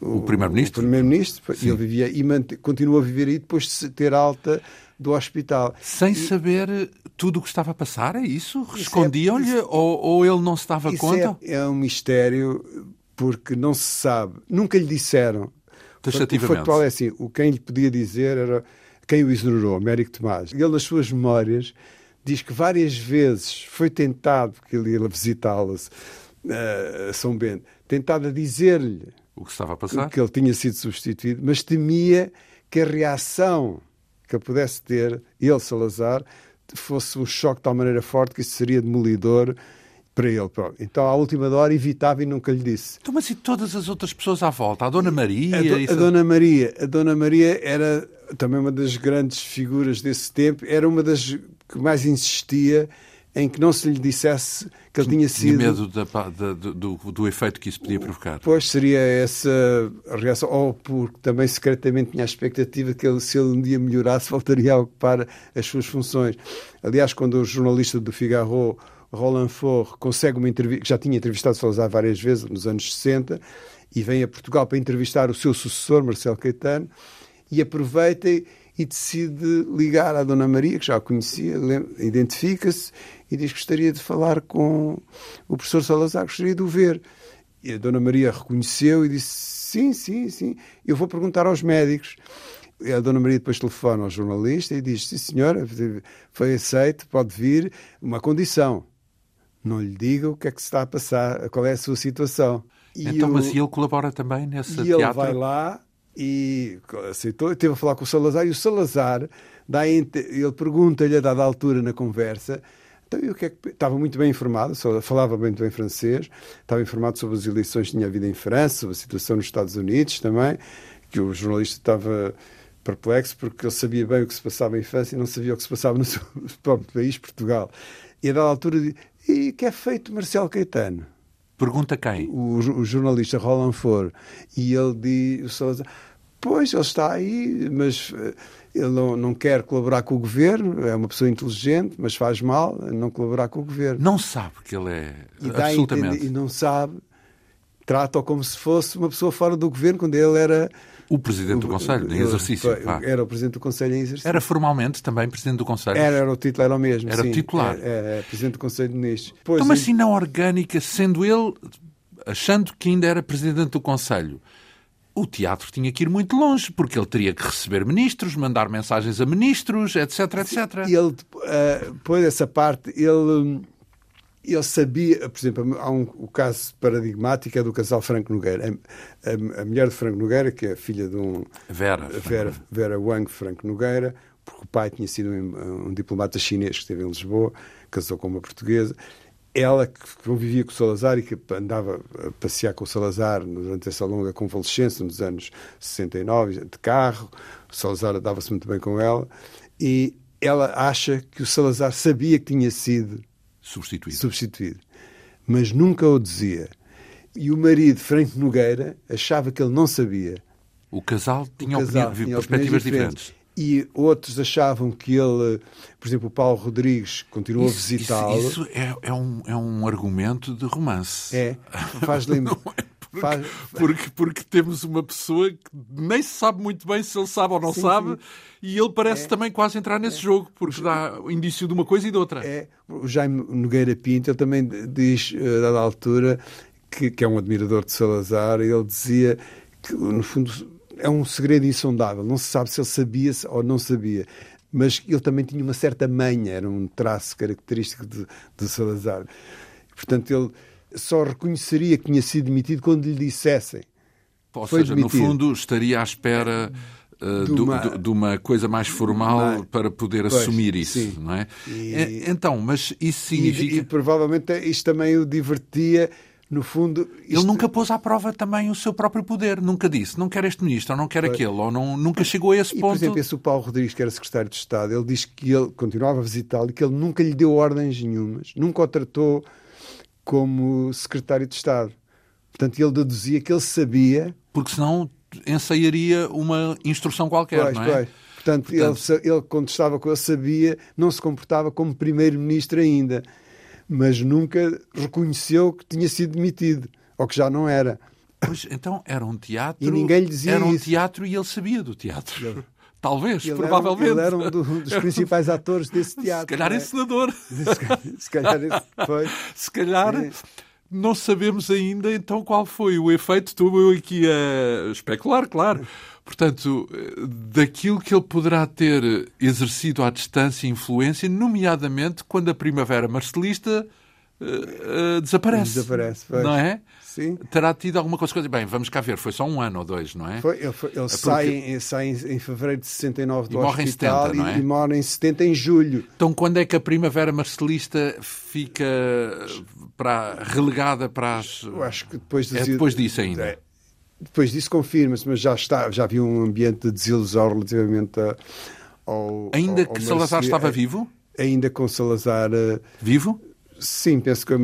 o, o Primeiro-Ministro. Primeiro-Ministro. E ele vivia e mant... continuou a viver aí depois de ter alta do hospital. Sem e... saber tudo o que estava a passar, é isso? É... ou, ou, ele não se dava isso conta? É, é um mistério porque não se sabe, nunca lhe disseram. O factual é assim, o quem lhe podia dizer era quem o exonerou, Américo Tomás. Ele, nas suas memórias, diz que várias vezes foi tentado, que ele ia visitá-las uh, a São Bento, tentado a dizer-lhe o que estava a passar, que ele tinha sido substituído, mas temia que a reação que pudesse ter, ele, Salazar, fosse um choque de tal maneira forte que isso seria demolidor para ele próprio. Então, à última hora, evitava e nunca lhe disse. Então, mas e todas as outras pessoas à volta? A Dona Maria? A, do, a Dona Maria. A Dona Maria era também uma das grandes figuras desse tempo. Era uma das que mais insistia em que não se lhe dissesse que ele tinha sido... Tinha medo da, da, do, do, efeito que isso podia provocar. Pois seria essa reação, ou porque também secretamente tinha a expectativa que ele, se ele um dia melhorasse, voltaria a ocupar as suas funções. Aliás, quando o jornalista do Figaro Roland Faure consegue uma entrevista, já tinha entrevistado Salazar várias vezes nos anos 60, e vem a Portugal para entrevistar o seu sucessor, Marcelo Caetano, e aproveita e decide ligar à Dona Maria, que já a conhecia, identifica-se e diz que gostaria de falar com o professor Salazar, gostaria de o ver. E a Dona Maria reconheceu e disse: Sim, sim, sim, eu vou perguntar aos médicos. E a Dona Maria depois telefona ao jornalista e diz: Sim, senhora, foi aceito, pode vir, uma condição não lhe diga o que é que se está a passar, qual é a sua situação. E então, eu, mas ele colabora também nesse e teatro? ele vai lá e aceitou, teve a falar com o Salazar e o Salazar dá, ele pergunta-lhe a dada altura na conversa então, o que é que... Estava muito bem informado, falava muito bem francês, estava informado sobre as eleições que tinha havido em França, sobre a situação nos Estados Unidos também, que o jornalista estava perplexo porque ele sabia bem o que se passava em França e não sabia o que se passava no seu próprio país, Portugal. E a dada altura e que é feito Marcelo Caetano? Pergunta quem? O, o jornalista Roland For. E ele diz, pois, ele está aí, mas eh, ele não, não quer colaborar com o governo, é uma pessoa inteligente, mas faz mal não colaborar com o governo. Não sabe que ele é e absolutamente. e não sabe, trata-o como se fosse uma pessoa fora do governo, quando ele era o Presidente do Conselho, em exercício. Era o Presidente do Conselho em exercício. Era formalmente também Presidente do Conselho? Era, era o título, era o mesmo. Era sim. titular. Era, era, Presidente do Conselho de Ministros. Pois, então, mas assim, na orgânica, sendo ele achando que ainda era presidente do Conselho, o teatro tinha que ir muito longe, porque ele teria que receber ministros, mandar mensagens a ministros, etc, etc. E ele, uh, depois dessa parte, ele, ele sabia, por exemplo, há um, o caso paradigmático é do casal Franco Nogueira. A, a, a, mulher de Franco Nogueira, que é a filha de um... Vera. Vera, Vera Wang Franco Nogueira, porque o pai tinha sido um, um diplomata chinês que esteve em Lisboa, casou com uma portuguesa, ela que convivia com o Salazar e que andava a passear com o Salazar durante essa longa convalescença nos anos 69, de carro, o Salazar dava-se muito bem com ela, e ela acha que o Salazar sabia que tinha sido substituído, substituído mas nunca o dizia. E o marido, Franco Nogueira, achava que ele não sabia. O casal tinha, o casal opinião, tinha perspectivas diferentes. diferentes e outros achavam que ele, por exemplo, o Paulo Rodrigues continuou isso, a visitá-lo. Isso, isso é, é, um, é um argumento de romance. É, faz lembrar. É porque, faz... porque, porque, temos uma pessoa que nem se sabe muito bem se ele sabe ou não sim, sabe, sim. e ele parece é, também quase entrar nesse é. jogo, porque dá indício de uma coisa e de outra. É, o Jaime Nogueira Pinto ele também diz, a eh, dada altura, que, que é um admirador de Salazar, ele dizia que, no fundo, é um segredo insondável. Não se sabe se ele sabia ou não sabia. Mas ele também tinha uma certa manha, era um traço característico de, de Salazar. Portanto, ele só reconheceria que tinha sido demitido quando lhe dissessem. Ou Foi seja, demitido. no fundo, estaria à espera. Uh, de, uma... de, uma... coisa mais formal para poder pois, assumir isso, sim. não é? E... Então, mas isso significa... E, e provavelmente isto também o divertia no fundo. Isto... Ele nunca pôs à prova também o seu próprio poder, nunca disse, não quer este ministro, ou não quer aquele, ou não, nunca chegou a esse e, ponto. Por exemplo, esse o Paulo Rodrigues, que era secretário de Estado, ele diz que ele continuava a visitá-lo e que ele nunca lhe deu ordens nenhumas, nunca o tratou como secretário de Estado. Portanto, ele deduzia que ele sabia. Porque senão ensaiaria uma instrução qualquer, pois, não é? Pois. Portanto, Portanto... Ele, ele, quando estava com ele, sabia, não se comportava como primeiro-ministro ainda mas nunca reconheceu que tinha sido demitido, ou que já não era. Pois, então era um teatro. E ninguém lhe dizia Era um isso. teatro e ele sabia do teatro. Ele... Talvez, ele provavelmente. Era um, ele era um dos principais atores desse teatro. Se calhar é encenador. Se calhar, esse, foi. Se calhar. É. Não sabemos ainda então qual foi o efeito. Estou eu aqui a especular, claro. Portanto, daquilo que ele poderá ter exercido à distância influência, nomeadamente quando a primavera marcelista uh, uh, desaparece. Desaparece, pois. Não é? Sim. Terá tido alguma coisa. Bem, vamos cá ver, foi só um ano ou dois, não é? Foi, ele, foi, ele é sai, sai em, fevereiro de 69 do e morre hospital em 70, não é? e, e morre em 70 em julho. Então, quando é que a primavera marcelista fica para, relegada para as. Eu acho que depois, de... é depois disso ainda. É, depois disso confirma-se, mas já, está, já havia um ambiente de desilusão relativamente a, ao. Ainda ao, que Salazar estava vivo? Ainda com Salazar. Eh, vivo? Sim, penso que. Uh...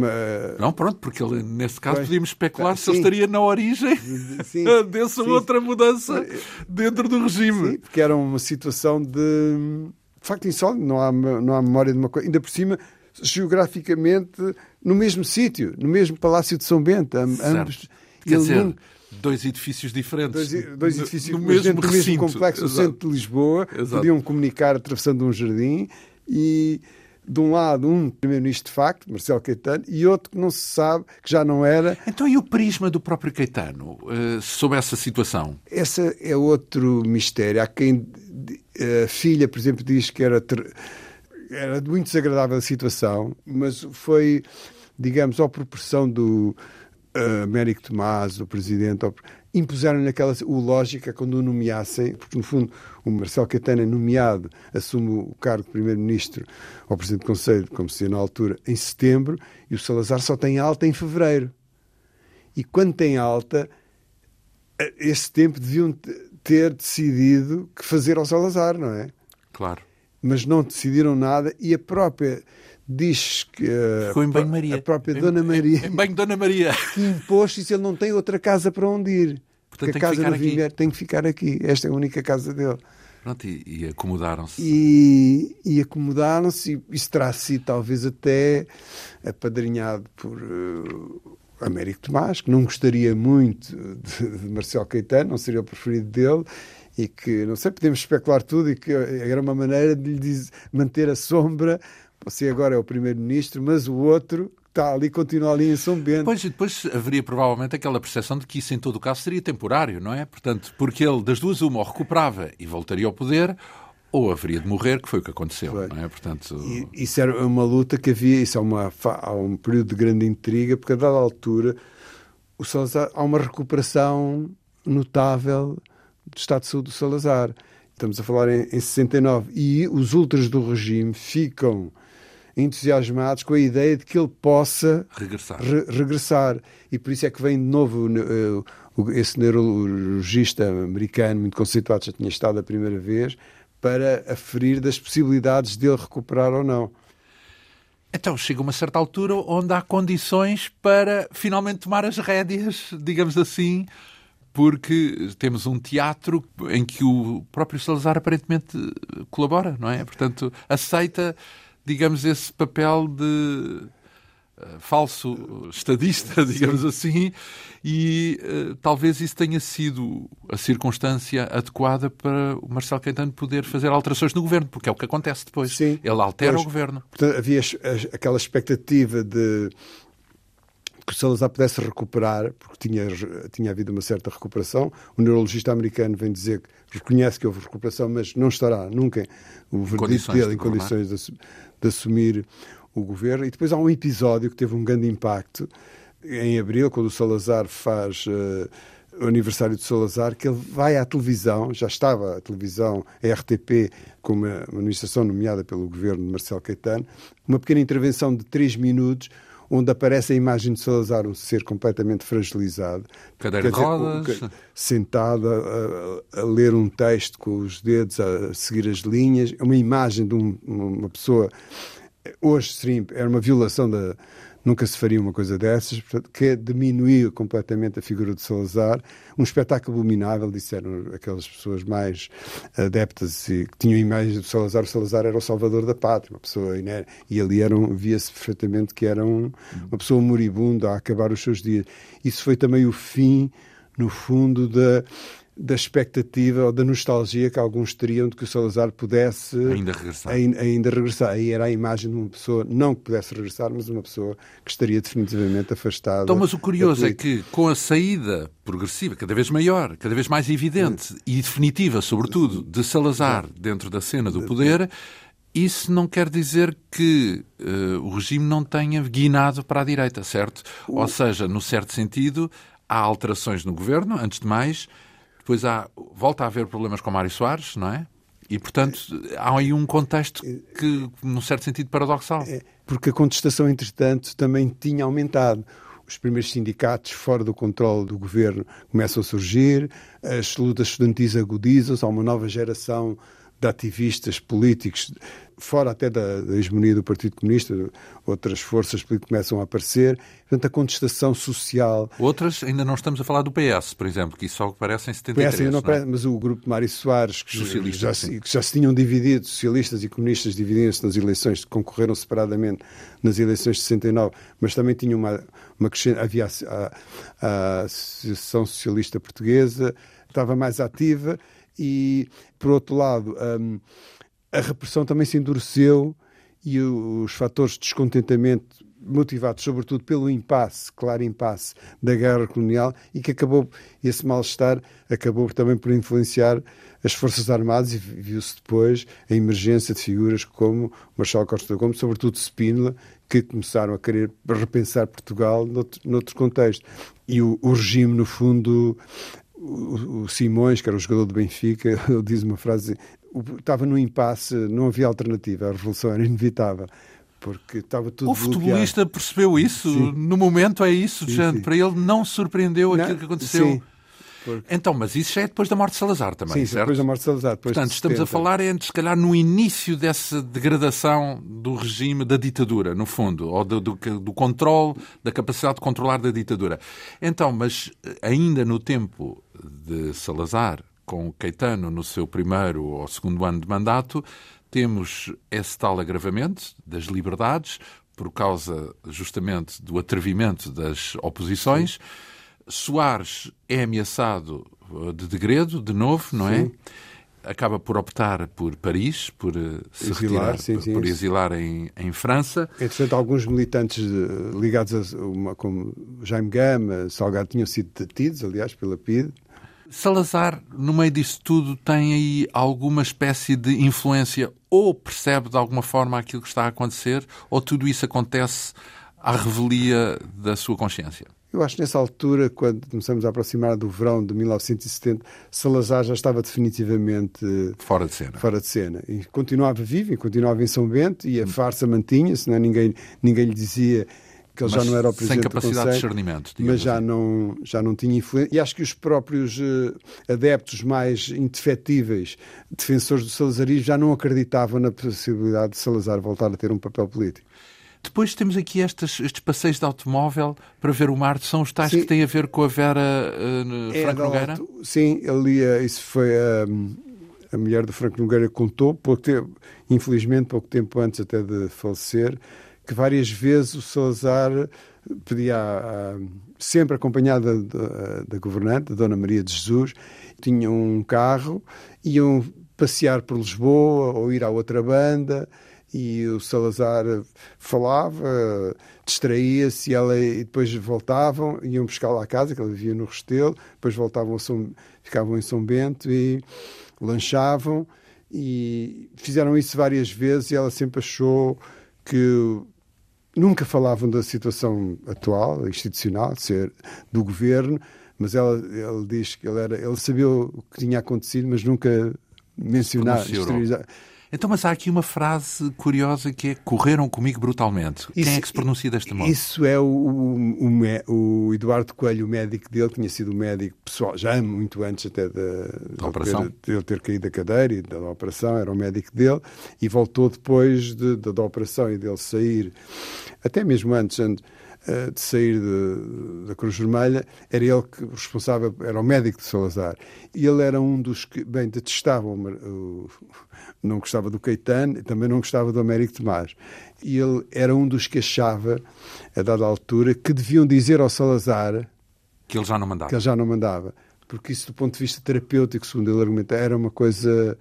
Não, pronto, porque ele, nesse caso pois, podíamos especular tá, se ele estaria na origem sim, dessa sim. outra mudança dentro do regime. Sim, porque era uma situação de. De facto, insólito, não há, não há memória de uma coisa. Ainda por cima, geograficamente, no mesmo sítio, no mesmo Palácio de São Bento. Ambos. Quer dizer, dois edifícios diferentes. Dois, dois edifícios no, mesmo, no mesmo complexo no centro de Lisboa, Exato. podiam comunicar atravessando um jardim e de um lado um primeiro-ministro de facto, Marcelo Caetano, e outro que não se sabe, que já não era. Então e o prisma do próprio Caetano uh, sobre essa situação? Essa é outro mistério. Há quem a filha, por exemplo, diz que era ter... era muito desagradável a situação, mas foi, digamos, à proporção do uh, Américo Tomás, o presidente, impuseram-lhe aquela o lógica quando o nomeassem, porque no fundo o Marcelo Caetano é nomeado, assume o cargo de primeiro-ministro ao presidente do Conselho, como se na altura, em setembro, e o Salazar só tem alta em fevereiro. E quando tem alta, esse tempo deviam ter decidido que fazer ao Salazar, não é? Claro. Mas não decidiram nada e a própria diz que Ficou em banho Maria. a própria Dona Maria em, em banho Dona Maria. que impôs isso ele não tem outra casa para onde ir. Portanto, porque a casa do Vinheiro tem que ficar aqui. Esta é a única casa dele. Pronto, e, e acomodaram-se. E, e acomodaram-se. E isso terá sido talvez até apadrinhado por uh, Américo Tomás que não gostaria muito de, de Marcelo Caetano não seria o preferido dele e que, não sei, podemos especular tudo e que era uma maneira de lhe dizer, manter a sombra você agora é o primeiro-ministro, mas o outro está ali, continua ali em São Bento. Pois, e depois haveria provavelmente aquela percepção de que isso, em todo o caso, seria temporário, não é? Portanto, porque ele, das duas, uma, ou recuperava e voltaria ao poder, ou haveria de morrer, que foi o que aconteceu, não é? Portanto... E, isso era uma luta que havia, isso é uma, há um período de grande intriga, porque a dada altura o Salazar, há uma recuperação notável do estado de saúde do Salazar. Estamos a falar em, em 69. E os ultras do regime ficam entusiasmados com a ideia de que ele possa regressar. Re regressar. E por isso é que vem de novo uh, esse neurologista americano, muito conceituado, já tinha estado a primeira vez, para aferir das possibilidades dele recuperar ou não. Então chega uma certa altura onde há condições para finalmente tomar as rédeas, digamos assim, porque temos um teatro em que o próprio Salazar aparentemente colabora, não é? Portanto, aceita, digamos, esse papel de uh, falso estadista, digamos assim, e uh, talvez isso tenha sido a circunstância adequada para o Marcelo Caetano poder fazer alterações no governo, porque é o que acontece depois. Sim, Ele altera pois, o governo. Portanto, havia aquela expectativa de que o Salazar pudesse recuperar, porque tinha, tinha havido uma certa recuperação. O neurologista americano vem dizer que reconhece que houve recuperação, mas não estará nunca o verdito dele em condições de, de, assumir o governo. E depois há um episódio que teve um grande impacto em abril, quando o Salazar faz. Uh, o aniversário de Salazar, que ele vai à televisão, já estava à televisão, a RTP, com uma, uma administração nomeada pelo governo de Marcelo Caetano, uma pequena intervenção de três minutos, onde aparece a imagem de Salazar, um ser completamente fragilizado. Cadeira de rodas. Sentado a, a, ler um texto com os dedos, a seguir as linhas. É uma imagem de um, uma pessoa. Hoje seria, era uma violação da, nunca se faria uma coisa dessas, portanto, que diminuiu completamente a figura de Salazar. Um espetáculo abominável, disseram aquelas pessoas mais adeptas e que tinham imagens de Salazar. O Salazar era o salvador da pátria, uma pessoa. E ali via-se perfeitamente que era um, uma pessoa moribunda a acabar os seus dias. Isso foi também o fim, no fundo, da da expectativa ou da nostalgia que alguns teriam de que o Salazar pudesse ainda regressar. Ainda, ainda regressar. Aí era a imagem de uma pessoa, não que pudesse regressar, mas uma pessoa que estaria definitivamente afastada. Então, mas o curioso é que com a saída progressiva, cada vez maior, cada vez mais evidente e definitiva, sobretudo, de Salazar dentro da cena do poder, isso não quer dizer que uh, o regime não tenha guinado para a direita, certo? Ou seja, no certo sentido, há alterações no governo, antes de mais, depois há, volta a haver problemas com Mário Soares, não é? E, portanto, há aí um contexto que, num certo sentido, paradoxal. É, porque a contestação, entretanto, também tinha aumentado. Os primeiros sindicatos fora do controle do governo começam a surgir, as lutas estudantis agudizam-se, há uma nova geração de ativistas políticos fora até da, da, hegemonia do Partido Comunista, outras forças políticas começam a aparecer. Portanto, a contestação social. Outras, ainda não estamos a falar do PS, por exemplo, que isso só aparece em 73. PS ainda não, não aparece, mas o grupo de Mário Soares, que, já, que já se tinham dividido, socialistas e comunistas dividiram-se nas eleições, concorreram separadamente nas eleições de 69, mas também tinham uma, uma crescente. Havia a, a, a Associação Socialista Portuguesa, estava mais ativa, e, por outro lado. Um, a repressão também se endureceu e os fatores de descontentamento motivados sobretudo pelo impasse, claro impasse da guerra colonial e que acabou, esse mal-estar acabou também por influenciar as Forças Armadas e viu-se depois a emergência de figuras como Marshal Costa Gomes, sobretudo Spínola, que começaram a querer repensar Portugal noutro, noutro contexto. E o, o regime, no fundo, o, o, Simões, que era o jogador do Benfica, ele diz uma frase estava no impasse, não havia alternativa, a revolução era inevitável. Porque estava tudo O futebolista bloqueado. percebeu isso? Sim. No momento é isso, sim. Sim. Para ele não surpreendeu não, aquilo que aconteceu. Sim. Porque... Então, mas isso já é depois da morte de Salazar também, Sim, certo? depois da morte de Salazar. Portanto, estamos a falar, entre, se calhar, no início dessa degradação do regime da ditadura, no fundo, ou do, do, do controle, da capacidade de controlar da ditadura. Então, mas eh, ainda no tempo de Salazar, com Caetano no seu primeiro ou segundo ano de mandato, temos esse tal agravamento das liberdades, por causa justamente do atrevimento das oposições. Sim. Soares é ameaçado eh, de degredo, de novo, não é? acaba por optar por Paris, por eh, se Exilar, retirar, sim, sim. por exilar em, em França. Entretanto, alguns militantes ligados a uma, como Jaime Gama, Salgado, tinham sido detidos, aliás, pela PIDE. Salazar, no meio disso tudo, tem aí alguma espécie de influência ou percebe de alguma forma aquilo que está a acontecer ou tudo isso acontece à revelia da sua consciência? Eu acho que nessa altura, quando começamos a aproximar do verão de 1970, Salazar já estava definitivamente fora de cena. Fora de cena. E continuava vivo, e continuava em São Bento, e a farsa mantinha-se, é? ninguém, ninguém lhe dizia que ele mas já não era o presidente sem capacidade do Conselho, de discernimento. Mas já, assim. não, já não tinha influência. E acho que os próprios uh, adeptos mais indefetíveis, defensores do salazarismo, já não acreditavam na possibilidade de Salazar voltar a ter um papel político. Depois temos aqui estes, estes passeios de automóvel para ver o mar, são os tais sim. que têm a ver com a Vera uh, é, Franco Nogueira? Alto, sim, ali, isso foi a, a mulher do Franco Nogueira contou, pouco tempo, infelizmente pouco tempo antes até de falecer, que várias vezes o Salazar pedia, a, a, sempre acompanhada da, governante, da Dona Maria de Jesus, tinham um carro, iam passear por Lisboa ou ir à outra banda e o Salazar falava, distraía-se e, ela, e depois voltavam, iam buscar lá a casa, que ela vivia no Restelo, depois voltavam São, ficavam em São Bento e lanchavam e fizeram isso várias vezes e ela sempre achou que nunca falavam da situação atual, institucional, de ser do governo, mas ela, ele diz que ele, era, ele sabia o que tinha acontecido, mas nunca mencionava. Então, mas há aqui uma frase curiosa que é correram comigo brutalmente. Isso, Quem é que se pronuncia desta modo? Isso é o, o, o, Eduardo Coelho, o médico dele, tinha sido o médico pessoal, já muito antes até da, da operação. De ele ter caído da cadeira e da, da, operação, era o médico dele, e voltou depois de, de, da operação e dele sair, até mesmo antes, antes de sair de, da Cruz Vermelha, era ele que responsável, era o médico de Salazar. E ele era um dos que, bem, detestava, o, o, não gostava do Caetano, também não gostava do Américo Tomás. E ele era um dos que achava, a dada altura, que deviam dizer ao Salazar que ele já não mandava. Que ele já não mandava. Porque isso, do ponto de vista terapêutico, segundo ele argumentava, era uma coisa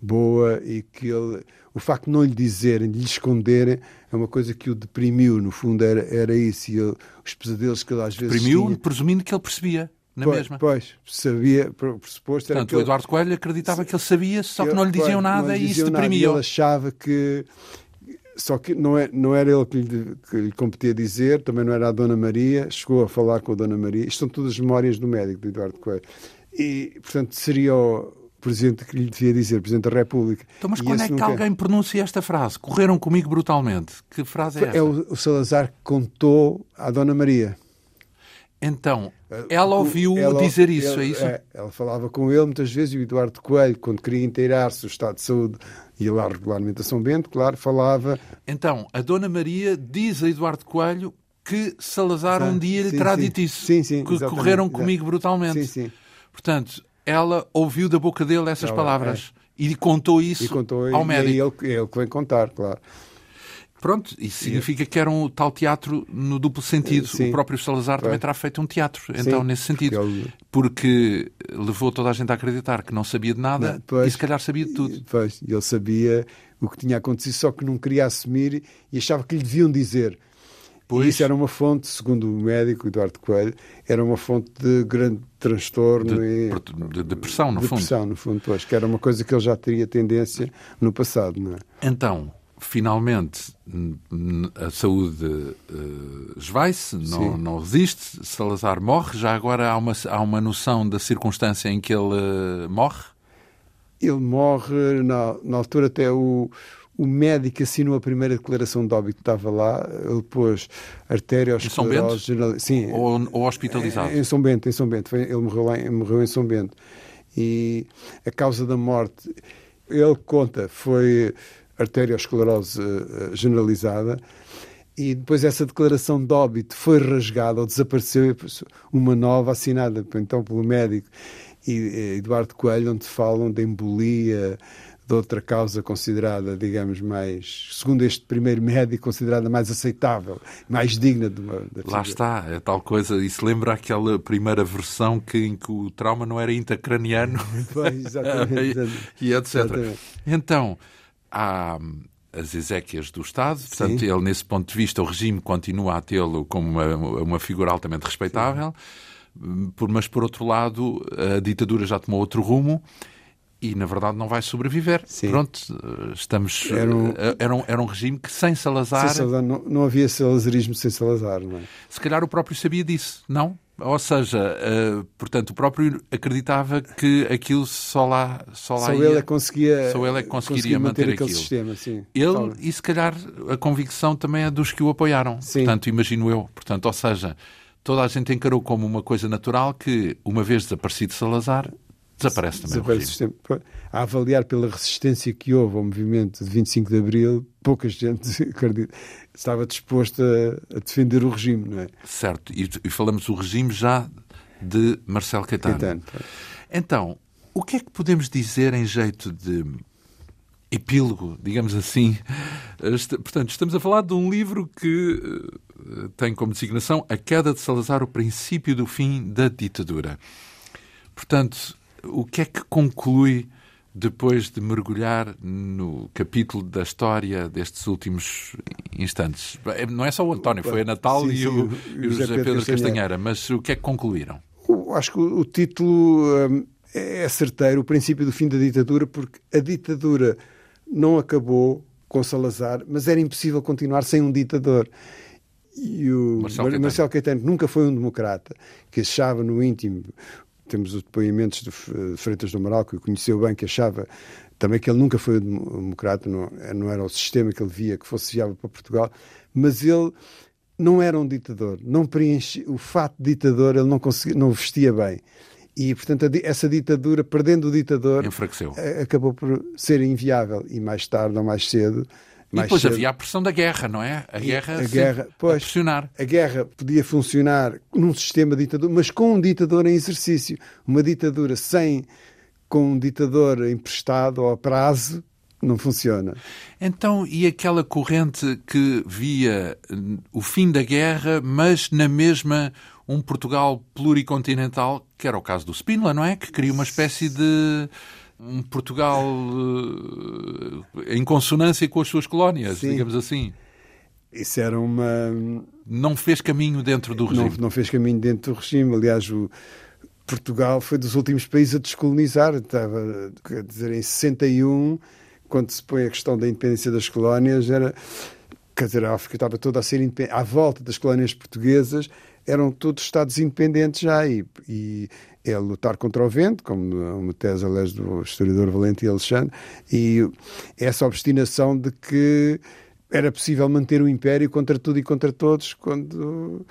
boa e que ele o facto de não lhe dizerem, de lhe esconderem, é uma coisa que o deprimiu. No fundo, era, era isso. E ele, os pesadelos que ele às vezes. Deprimiu, tinha... presumindo que ele percebia. Na pois, mesma. Pois, sabia, pressuposto. Portanto, era o Eduardo Coelho acreditava que ele sabia, só que não lhe diziam pois, nada lhe e isso diziam deprimia. Ele achava que. Só que não, é, não era ele que lhe, que lhe competia dizer, também não era a Dona Maria, chegou a falar com a Dona Maria. Isto são todas as memórias do médico, do Eduardo Coelho. E, portanto, seria o, Presidente que lhe devia dizer, Presidente da República. Então, mas quando é que nunca... alguém pronuncia esta frase? Correram comigo brutalmente. Que frase é esta? É o, o Salazar que contou à Dona Maria. Então, ela ouviu ela, dizer isso, ele, é isso? É, ela falava com ele muitas vezes e o Eduardo Coelho, quando queria inteirar-se o estado de saúde, ia lá regularmente a São Bento, claro, falava. Então, a Dona Maria diz a Eduardo Coelho que Salazar um dia lhe sim, terá sim. dito isso. Sim, sim. Que correram comigo brutalmente. Sim, sim. Portanto, ela ouviu da boca dele essas ela, palavras é. e contou isso e contou, ao médico. E é ele, é ele que vem contar, claro. Pronto, isso significa que era um tal teatro no duplo sentido. Sim. O próprio Salazar também terá feito um teatro, então, Sim, nesse sentido. Porque, ele... porque, levou toda a gente a acreditar que não sabia de nada não, pois, e se calhar sabia de tudo. Pois, ele sabia o que tinha acontecido, só que não queria assumir e achava que lhe deviam dizer. Pois. E isso era uma fonte, segundo o médico Eduardo Coelho, era uma fonte de grande transtorno de, e de depressão, no de fundo. Depressão, no fundo, pois, que era uma coisa que ele já teria tendência no passado, não é? Então, finalmente, a saúde uh, esvai-se, não, não resiste, Salazar morre. Já agora há uma, há uma noção da circunstância em que ele uh, morre? Ele morre, na, na altura até o, o médico assinou a primeira declaração de óbito, estava lá, ele pôs arteriosclerose... General... Sim. Ou, ou hospitalizado? Em, São Bento, em São Bento. Ele morreu, lá, morreu em São Bento. E a causa da morte, ele conta, foi arteriosclerose uh, generalizada e depois essa declaração de óbito foi rasgada ou desapareceu uma nova assinada então pelo médico e Eduardo Coelho onde falam de embolia de outra causa considerada, digamos, mais, segundo este primeiro médico, considerada mais aceitável, mais digna de uma. Lá está, é tal coisa. Isso lembra aquela primeira versão que, em que o trauma não era intracraniano. Pois, exatamente. e etc. Exatamente. Então, há as exéquias do Estado, portanto, Sim. ele, nesse ponto de vista, o regime continua a tê-lo como uma, uma figura altamente respeitável, Sim. mas, por outro lado, a ditadura já tomou outro rumo e na verdade não vai sobreviver. Sim. Pronto, estamos. Era um, eh, era um, era um regime que sem Salazar. Sem Salazar não, não havia salazarismo sem Salazar, não é? Se calhar o próprio sabia disso, não? Ou seja, uh, portanto, o próprio acreditava que aquilo só lá só, lá só ia, ele é conseguia só ele é que conseguiria manter, manter aquilo. Sistema, sim. Ele e se calhar a convicção também é dos que o apoiaram. Sim. Portanto, imagino eu. Portanto, ou seja, toda a gente encarou como uma coisa natural que, uma vez desaparecido Salazar, Desaparece também Desaparece o sistema. A avaliar pela resistência que houve ao movimento de 25 de Abril, pouca gente acredita, estava disposta a, defender o regime, não é? Certo, e, e falamos do regime já de Marcelo Caetano. Caetano então, o que é que podemos dizer em jeito de epílogo, digamos assim? Portanto, estamos a falar de um livro que eh, tem como designação A Queda de Salazar, o princípio do fim da ditadura. Portanto, o que é que conclui depois de mergulhar no capítulo da história destes últimos instantes? Não é só o António, foi a Natal sim, e, o, e, o, José Pedro, Pedro Castanheira. Castanheira, mas o que é que concluíram? acho que o, título hum, é certeiro, o princípio do fim da ditadura, porque a ditadura não acabou com Salazar, mas era impossível continuar sem um ditador. E o Marcelo Caetano. Marcelo Caetano nunca foi um democrata, que achava no íntimo temos os depoimentos de Freitas do Amaral, que o conheceu bem, que achava também que ele nunca foi um democrata, não, não era o sistema que ele via que fosse viável para Portugal, mas ele não era um ditador, não preenche o fato de ditador, ele não conseguia, não vestia bem. E, portanto, essa ditadura, perdendo o ditador, Enfraqueceu. acabou por ser inviável. E mais tarde ou mais cedo, mais e depois cedo. havia a pressão da guerra, não é? A guerra, a guerra pois, a pressionar. A guerra podia funcionar num sistema ditador, mas com um ditador em exercício. Uma ditadura sem, com um ditador emprestado ou a prazo, não funciona. Então, e aquela corrente que via o fim da guerra, mas na mesma um Portugal pluricontinental, que era o caso do Spínola, não é? Que cria uma espécie de um Portugal uh, em consonância com as suas colónias, Sim. digamos assim. Isso era uma. Não fez caminho dentro do regime. Não, não fez caminho dentro do regime. Aliás, o Portugal foi dos últimos países a descolonizar. Estava, quer dizer, em 61, quando se põe a questão da independência das colónias, era. Quer dizer, a África estava toda a ser independente. À volta das colónias portuguesas, eram todos Estados independentes já. E, e é lutar contra o vento, como uma tese, aliás, do historiador Valente Alexandre, e essa obstinação de que era possível manter o império contra tudo e contra todos, quando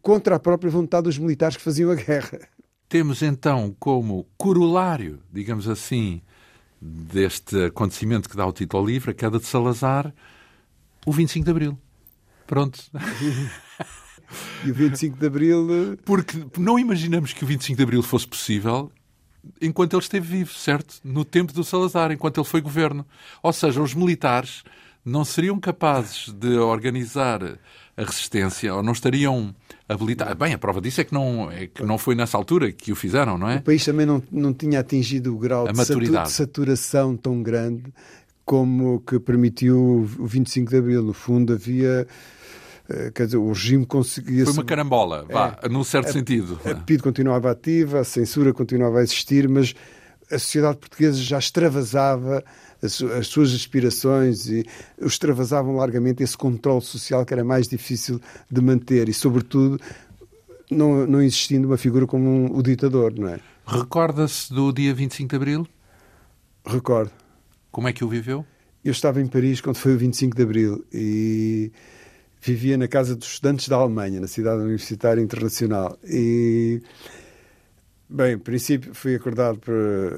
contra a própria vontade dos militares que faziam a guerra. Temos então como corolário, digamos assim, deste acontecimento que dá o título ao livro, a queda de Salazar, o 25 de Abril. Pronto. E o 25 de Abril. Eh, Porque não imaginamos que o 25 de Abril fosse possível enquanto ele esteve vivo, certo? No tempo do Salazar, enquanto ele foi governo. Ou seja, os militares não seriam capazes de organizar a resistência ou não estariam habilitados. Bem, a prova disso é que não, é que não foi nessa altura que o fizeram, não é? O país também não, não tinha atingido o grau a de, de saturação tão grande como que permitiu o 25 de Abril. No fundo, havia quer dizer, o regime conseguia... Foi uma carambola, vá, é, num certo a, sentido. A PID continuava ativa, a censura continuava a existir, mas a sociedade portuguesa já extravasava as, as suas aspirações e extravasavam largamente esse controle social que era mais difícil de manter e, sobretudo, não, não existindo uma figura como um, o ditador, não é? Recorda-se do dia 25 de Abril? Recordo. Como é que o viveu? Eu estava em Paris quando foi o 25 de Abril e vivia na Casa dos Estudantes da Alemanha, na Cidade Universitária Internacional. E, bem, em princípio fui acordado por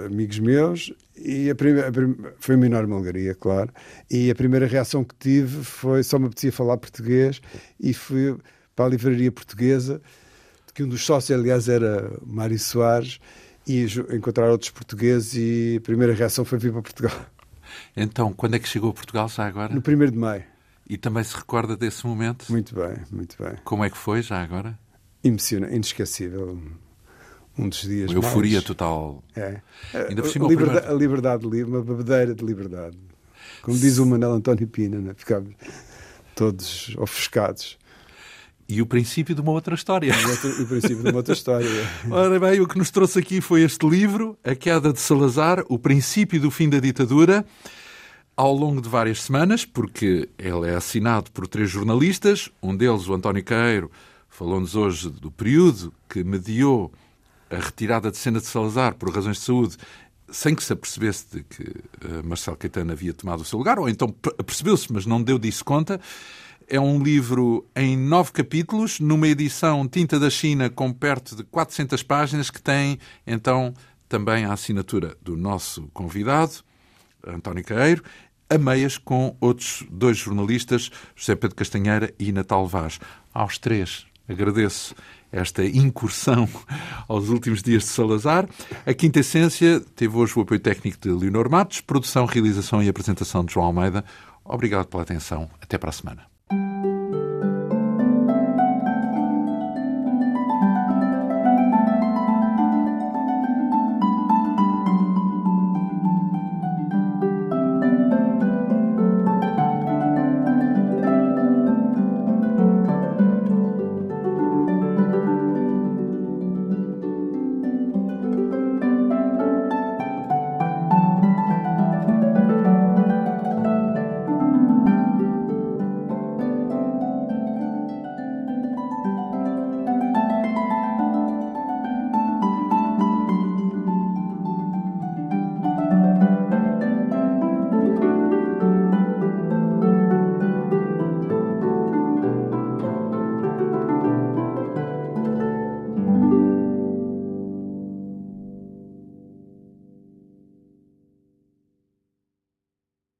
amigos meus e a primeira, a primeira, foi uma enorme alegria, claro. E a primeira reação que tive foi só me apetecia falar português e fui para a livraria portuguesa, que um dos sócios, aliás, era Mário Soares, e encontrar outros portugueses e a primeira reação foi vir para Portugal. Então, quando é que chegou a Portugal já agora? No 1 de maio. E também se recorda desse momento? Muito bem, muito bem. Como é que foi já agora? Emocionante, inesquecível. Um dos dias Uma euforia mais... total. É. Ainda por cima, a, liberdade, primeiro... a liberdade livre, uma bebedeira de liberdade. Como diz o Manel António Pina, né? ficámos todos ofuscados. E o princípio de uma outra história. O, princípio de uma outra história. Ora bem, o que nos trouxe aqui foi este livro, A Queda de Salazar, O Princípio do Fim da Ditadura, ao longo de várias semanas, porque ele é assinado por três jornalistas, um deles, o António Queiro, falou-nos hoje do período que mediou a retirada de cena de Salazar por razões de saúde, sem que se apercebesse de que uh, Marcelo Caetano havia tomado o seu lugar, ou então percebeu-se, mas não deu disso conta. É um livro em nove capítulos, numa edição tinta da China com perto de 400 páginas, que tem então também a assinatura do nosso convidado, António Caeiro, a meias com outros dois jornalistas, José Pedro Castanheira e Natal Vaz. Aos três agradeço esta incursão aos últimos dias de Salazar. A Quinta Essência teve hoje o apoio técnico de Leonor Matos, produção, realização e apresentação de João Almeida. Obrigado pela atenção. Até para a semana.